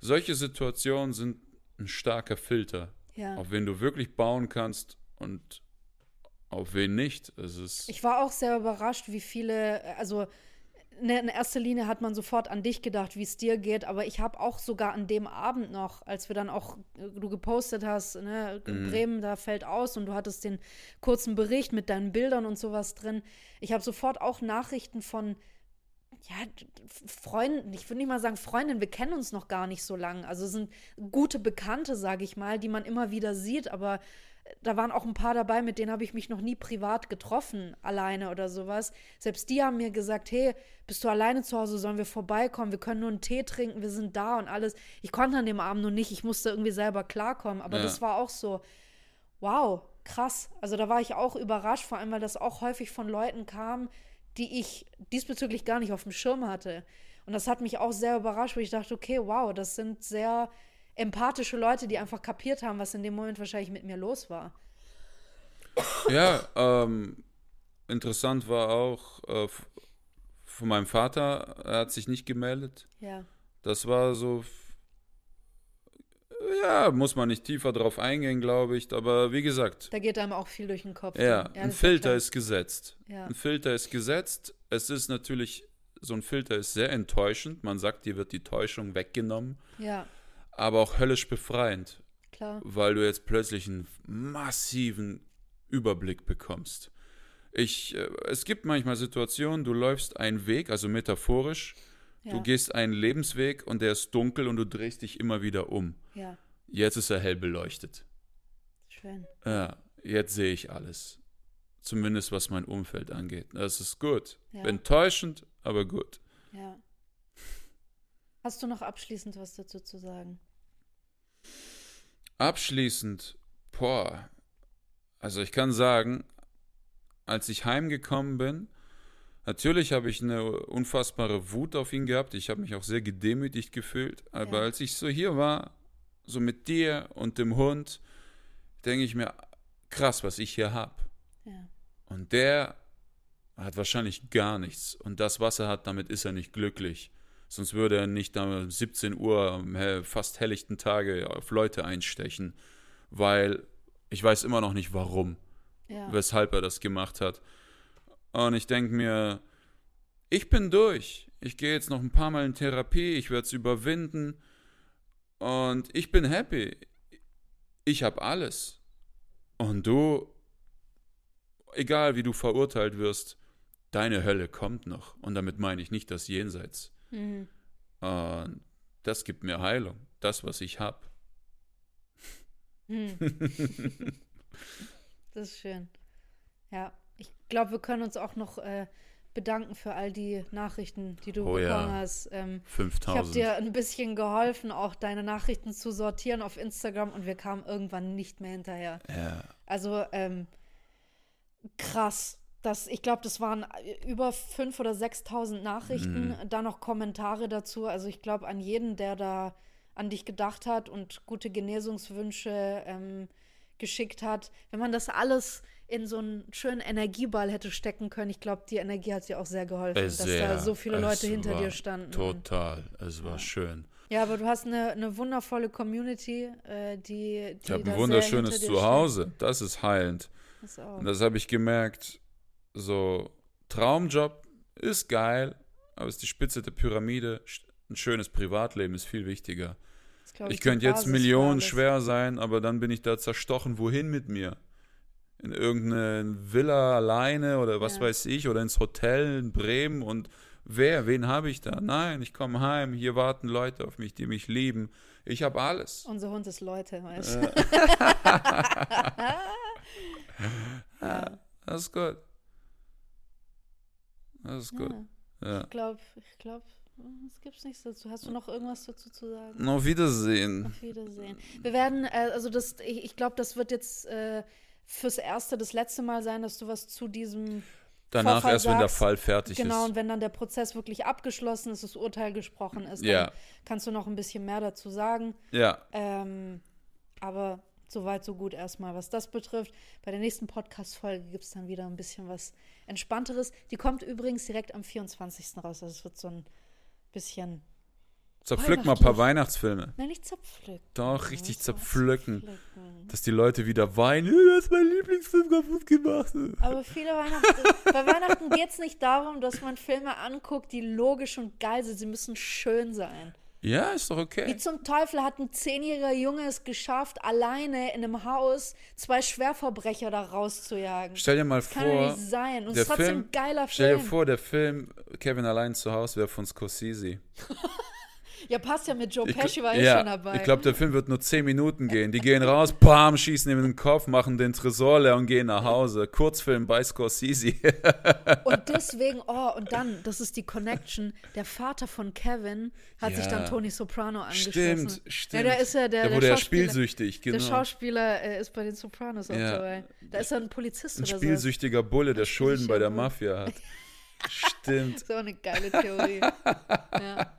solche Situationen sind ein starker Filter, Ja. auf wen du wirklich bauen kannst und auf wen nicht? Es ist, Ich war auch sehr überrascht, wie viele, also ne, in erster Linie hat man sofort an dich gedacht, wie es dir geht, aber ich habe auch sogar an dem Abend noch, als wir dann auch, äh, du gepostet hast, ne, Bremen, da fällt aus und du hattest den kurzen Bericht mit deinen Bildern und sowas drin. Ich habe sofort auch Nachrichten von, ja, Freunden, ich würde nicht mal sagen Freundinnen, wir kennen uns noch gar nicht so lange. Also es sind gute Bekannte, sage ich mal, die man immer wieder sieht, aber da waren auch ein paar dabei, mit denen habe ich mich noch nie privat getroffen, alleine oder sowas. Selbst die haben mir gesagt, hey, bist du alleine zu Hause, sollen wir vorbeikommen, wir können nur einen Tee trinken, wir sind da und alles. Ich konnte an dem Abend nur nicht, ich musste irgendwie selber klarkommen, aber Ja. das war auch so, wow, krass. Also da war ich auch überrascht, vor allem, weil das auch häufig von Leuten kam, die ich diesbezüglich gar nicht auf dem Schirm hatte. Und das hat mich auch sehr überrascht, wo ich dachte, okay, wow, das sind sehr empathische Leute, die einfach kapiert haben, was in dem Moment wahrscheinlich mit mir los war. Ja, ähm, interessant war auch äh, von meinem Vater, er hat sich nicht gemeldet. Ja. Das war so, ja, muss man nicht tiefer drauf eingehen, glaube ich, aber wie gesagt, Da geht einem auch viel durch den Kopf. ja, dann. ein Filter klar. ist gesetzt. Ja. Ein Filter ist gesetzt. Es ist natürlich, so ein Filter ist sehr enttäuschend. Man sagt, dir wird die Täuschung weggenommen, Ja, aber auch höllisch befreiend. klar. weil du jetzt plötzlich einen massiven Überblick bekommst. Ich, äh, es gibt manchmal Situationen, du läufst einen Weg, also metaphorisch, Ja. du gehst einen Lebensweg und der ist dunkel und du drehst dich immer wieder um. Ja, Jetzt ist er hell beleuchtet. schön. Ja, jetzt sehe ich alles. Zumindest was mein Umfeld angeht. Das ist gut. Ja. Enttäuschend, aber gut. Ja. Hast du noch abschließend was dazu zu sagen? Abschließend, boah, also ich kann sagen, als ich heimgekommen bin, natürlich habe ich eine unfassbare Wut auf ihn gehabt, ich habe mich auch sehr gedemütigt gefühlt, aber Ja. als ich so hier war, so mit dir und dem Hund, denke ich mir, krass, was ich hier habe. Ja. Und der hat wahrscheinlich gar nichts. Und das, was er hat, damit ist er nicht glücklich. Sonst würde er nicht am 17 Uhr am fast helllichten Tage auf Leute einstechen. Weil ich weiß immer noch nicht, warum, Ja. weshalb er das gemacht hat. Und ich denke mir, ich bin durch. Ich gehe jetzt noch ein paar Mal in Therapie, ich werde es überwinden. Und ich bin happy. Ich habe alles. Und du, egal wie du verurteilt wirst, deine Hölle kommt noch. Und damit meine ich nicht das Jenseits. Mhm. Und das gibt mir Heilung. Das, was ich habe. Hm. Das ist schön. Ja, ich glaube, wir können uns auch noch äh, bedanken für all die Nachrichten, die du Oh ja. bekommen hast. Ähm, ich habe 5000. dir ein bisschen geholfen, auch deine Nachrichten zu sortieren auf Instagram und wir kamen irgendwann nicht mehr hinterher. ja. Also ähm, krass. Das, ich glaube, das waren über 5.000 oder 6.000 Nachrichten, Mhm. da noch Kommentare dazu. Also ich glaube, an jeden, der da an dich gedacht hat und gute Genesungswünsche ähm, geschickt hat, wenn man das alles in so einen schönen Energieball hätte stecken können, ich glaube, die Energie hat dir auch sehr geholfen, Äh, dass sehr. da so viele Leute hinter dir standen. Total. Es war schön. Ja, aber du hast eine, eine wundervolle Community, äh, die, die Ich habe ein sehr wunderschönes Zuhause. Das ist heilend. Das auch. Und das habe ich gemerkt. So, Traumjob ist geil, aber ist die Spitze der Pyramide. Ein schönes Privatleben ist viel wichtiger. Ich die könnte jetzt Millionen schwer sein, aber dann bin ich da zerstochen. Wohin mit mir? In irgendeine Villa alleine oder was Ja. weiß ich oder ins Hotel in Bremen und wer, wen habe ich da? Nein, ich komme heim, hier warten Leute auf mich, die mich lieben. Ich habe alles. Unser Hund ist Leute, weißt du? Äh. ja, das ist gut. Das ist gut. Ja, ich glaube, ich glaube, es gibt nichts dazu. Hast du noch irgendwas dazu zu sagen? Auf Wiedersehen. Auf Wiedersehen. Wir werden, äh, also das, ich, ich glaube, das wird jetzt äh, fürs erste das letzte Mal sein, dass du was zu diesem Danach Vorfall erst, wenn der sagst. Fall fertig Genau, ist. und wenn dann der Prozess wirklich abgeschlossen ist, das Urteil gesprochen ist, dann Ja. kannst du noch ein bisschen mehr dazu sagen. Ja, Ähm, aber soweit, so gut erstmal, was das betrifft. Bei der nächsten Podcast-Folge gibt es dann wieder ein bisschen was Entspannteres. Die kommt übrigens direkt am 24. raus. Also es wird so ein bisschen Zerpflück mal ein paar Weihnachtsfilme. Nein, nicht zerpflücken. Doch, richtig zerpflücken. zerpflücken. Dass die Leute wieder weinen, du hast mein Lieblingsfilm kaputt gemacht. Aber viele Weihnachten, bei Weihnachten geht es nicht darum, dass man Filme anguckt, die logisch und geil sind. Sie müssen schön sein. Ja, ist doch Wie okay. zum Teufel hat ein zehnjähriger Junge es geschafft, alleine in einem Haus zwei Schwerverbrecher da rauszujagen? Stell dir mal Kann ja vor, nicht sein. Und es der ist trotzdem Film, ein geiler stell dir Film. vor, der Film Kevin allein zu Hause wäre von Scorsese. Ja, passt ja mit Joe Pesci, war ich ja, schon dabei. Ich glaube, der Film wird nur 10 Minuten gehen. Die gehen raus, bam, schießen ihm in den Kopf, machen den Tresor leer und gehen nach Hause. Kurzfilm bei Scorsese. Und deswegen, oh, und dann, das ist die Connection, der Vater von Kevin hat sich Ja. dann Tony Soprano angeschlossen. Stimmt, stimmt. Ja, da ist er, der, der wurde Schauspieler- spielsüchtig, genau. Der Schauspieler äh, ist bei den Sopranos auch Ja. dabei. Da ist er ein Polizist Ein oder so. spielsüchtiger Bulle, der Schulden bei der. Mafia hat. Stimmt. Das ist auch eine geile Theorie. ja.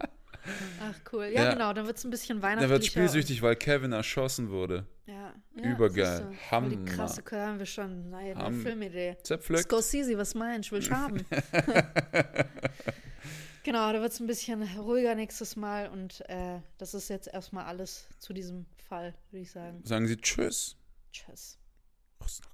Ach, cool. Ja, Ja. genau, dann wird es ein bisschen Der weihnachtlicher. wird spielsüchtig, weil Kevin erschossen wurde. Ja, ja, Übergeil. du. Hammer. Die krasse Kör haben wir schon. Nein, eine Ham- Filmidee. Zerpflückt. Scorsese, was meinst du? Will ich haben. genau, da wird es ein bisschen ruhiger nächstes Mal und äh, das ist jetzt erstmal alles zu diesem Fall, würde ich sagen. Sagen Sie Tschüss. Tschüss. Rostock.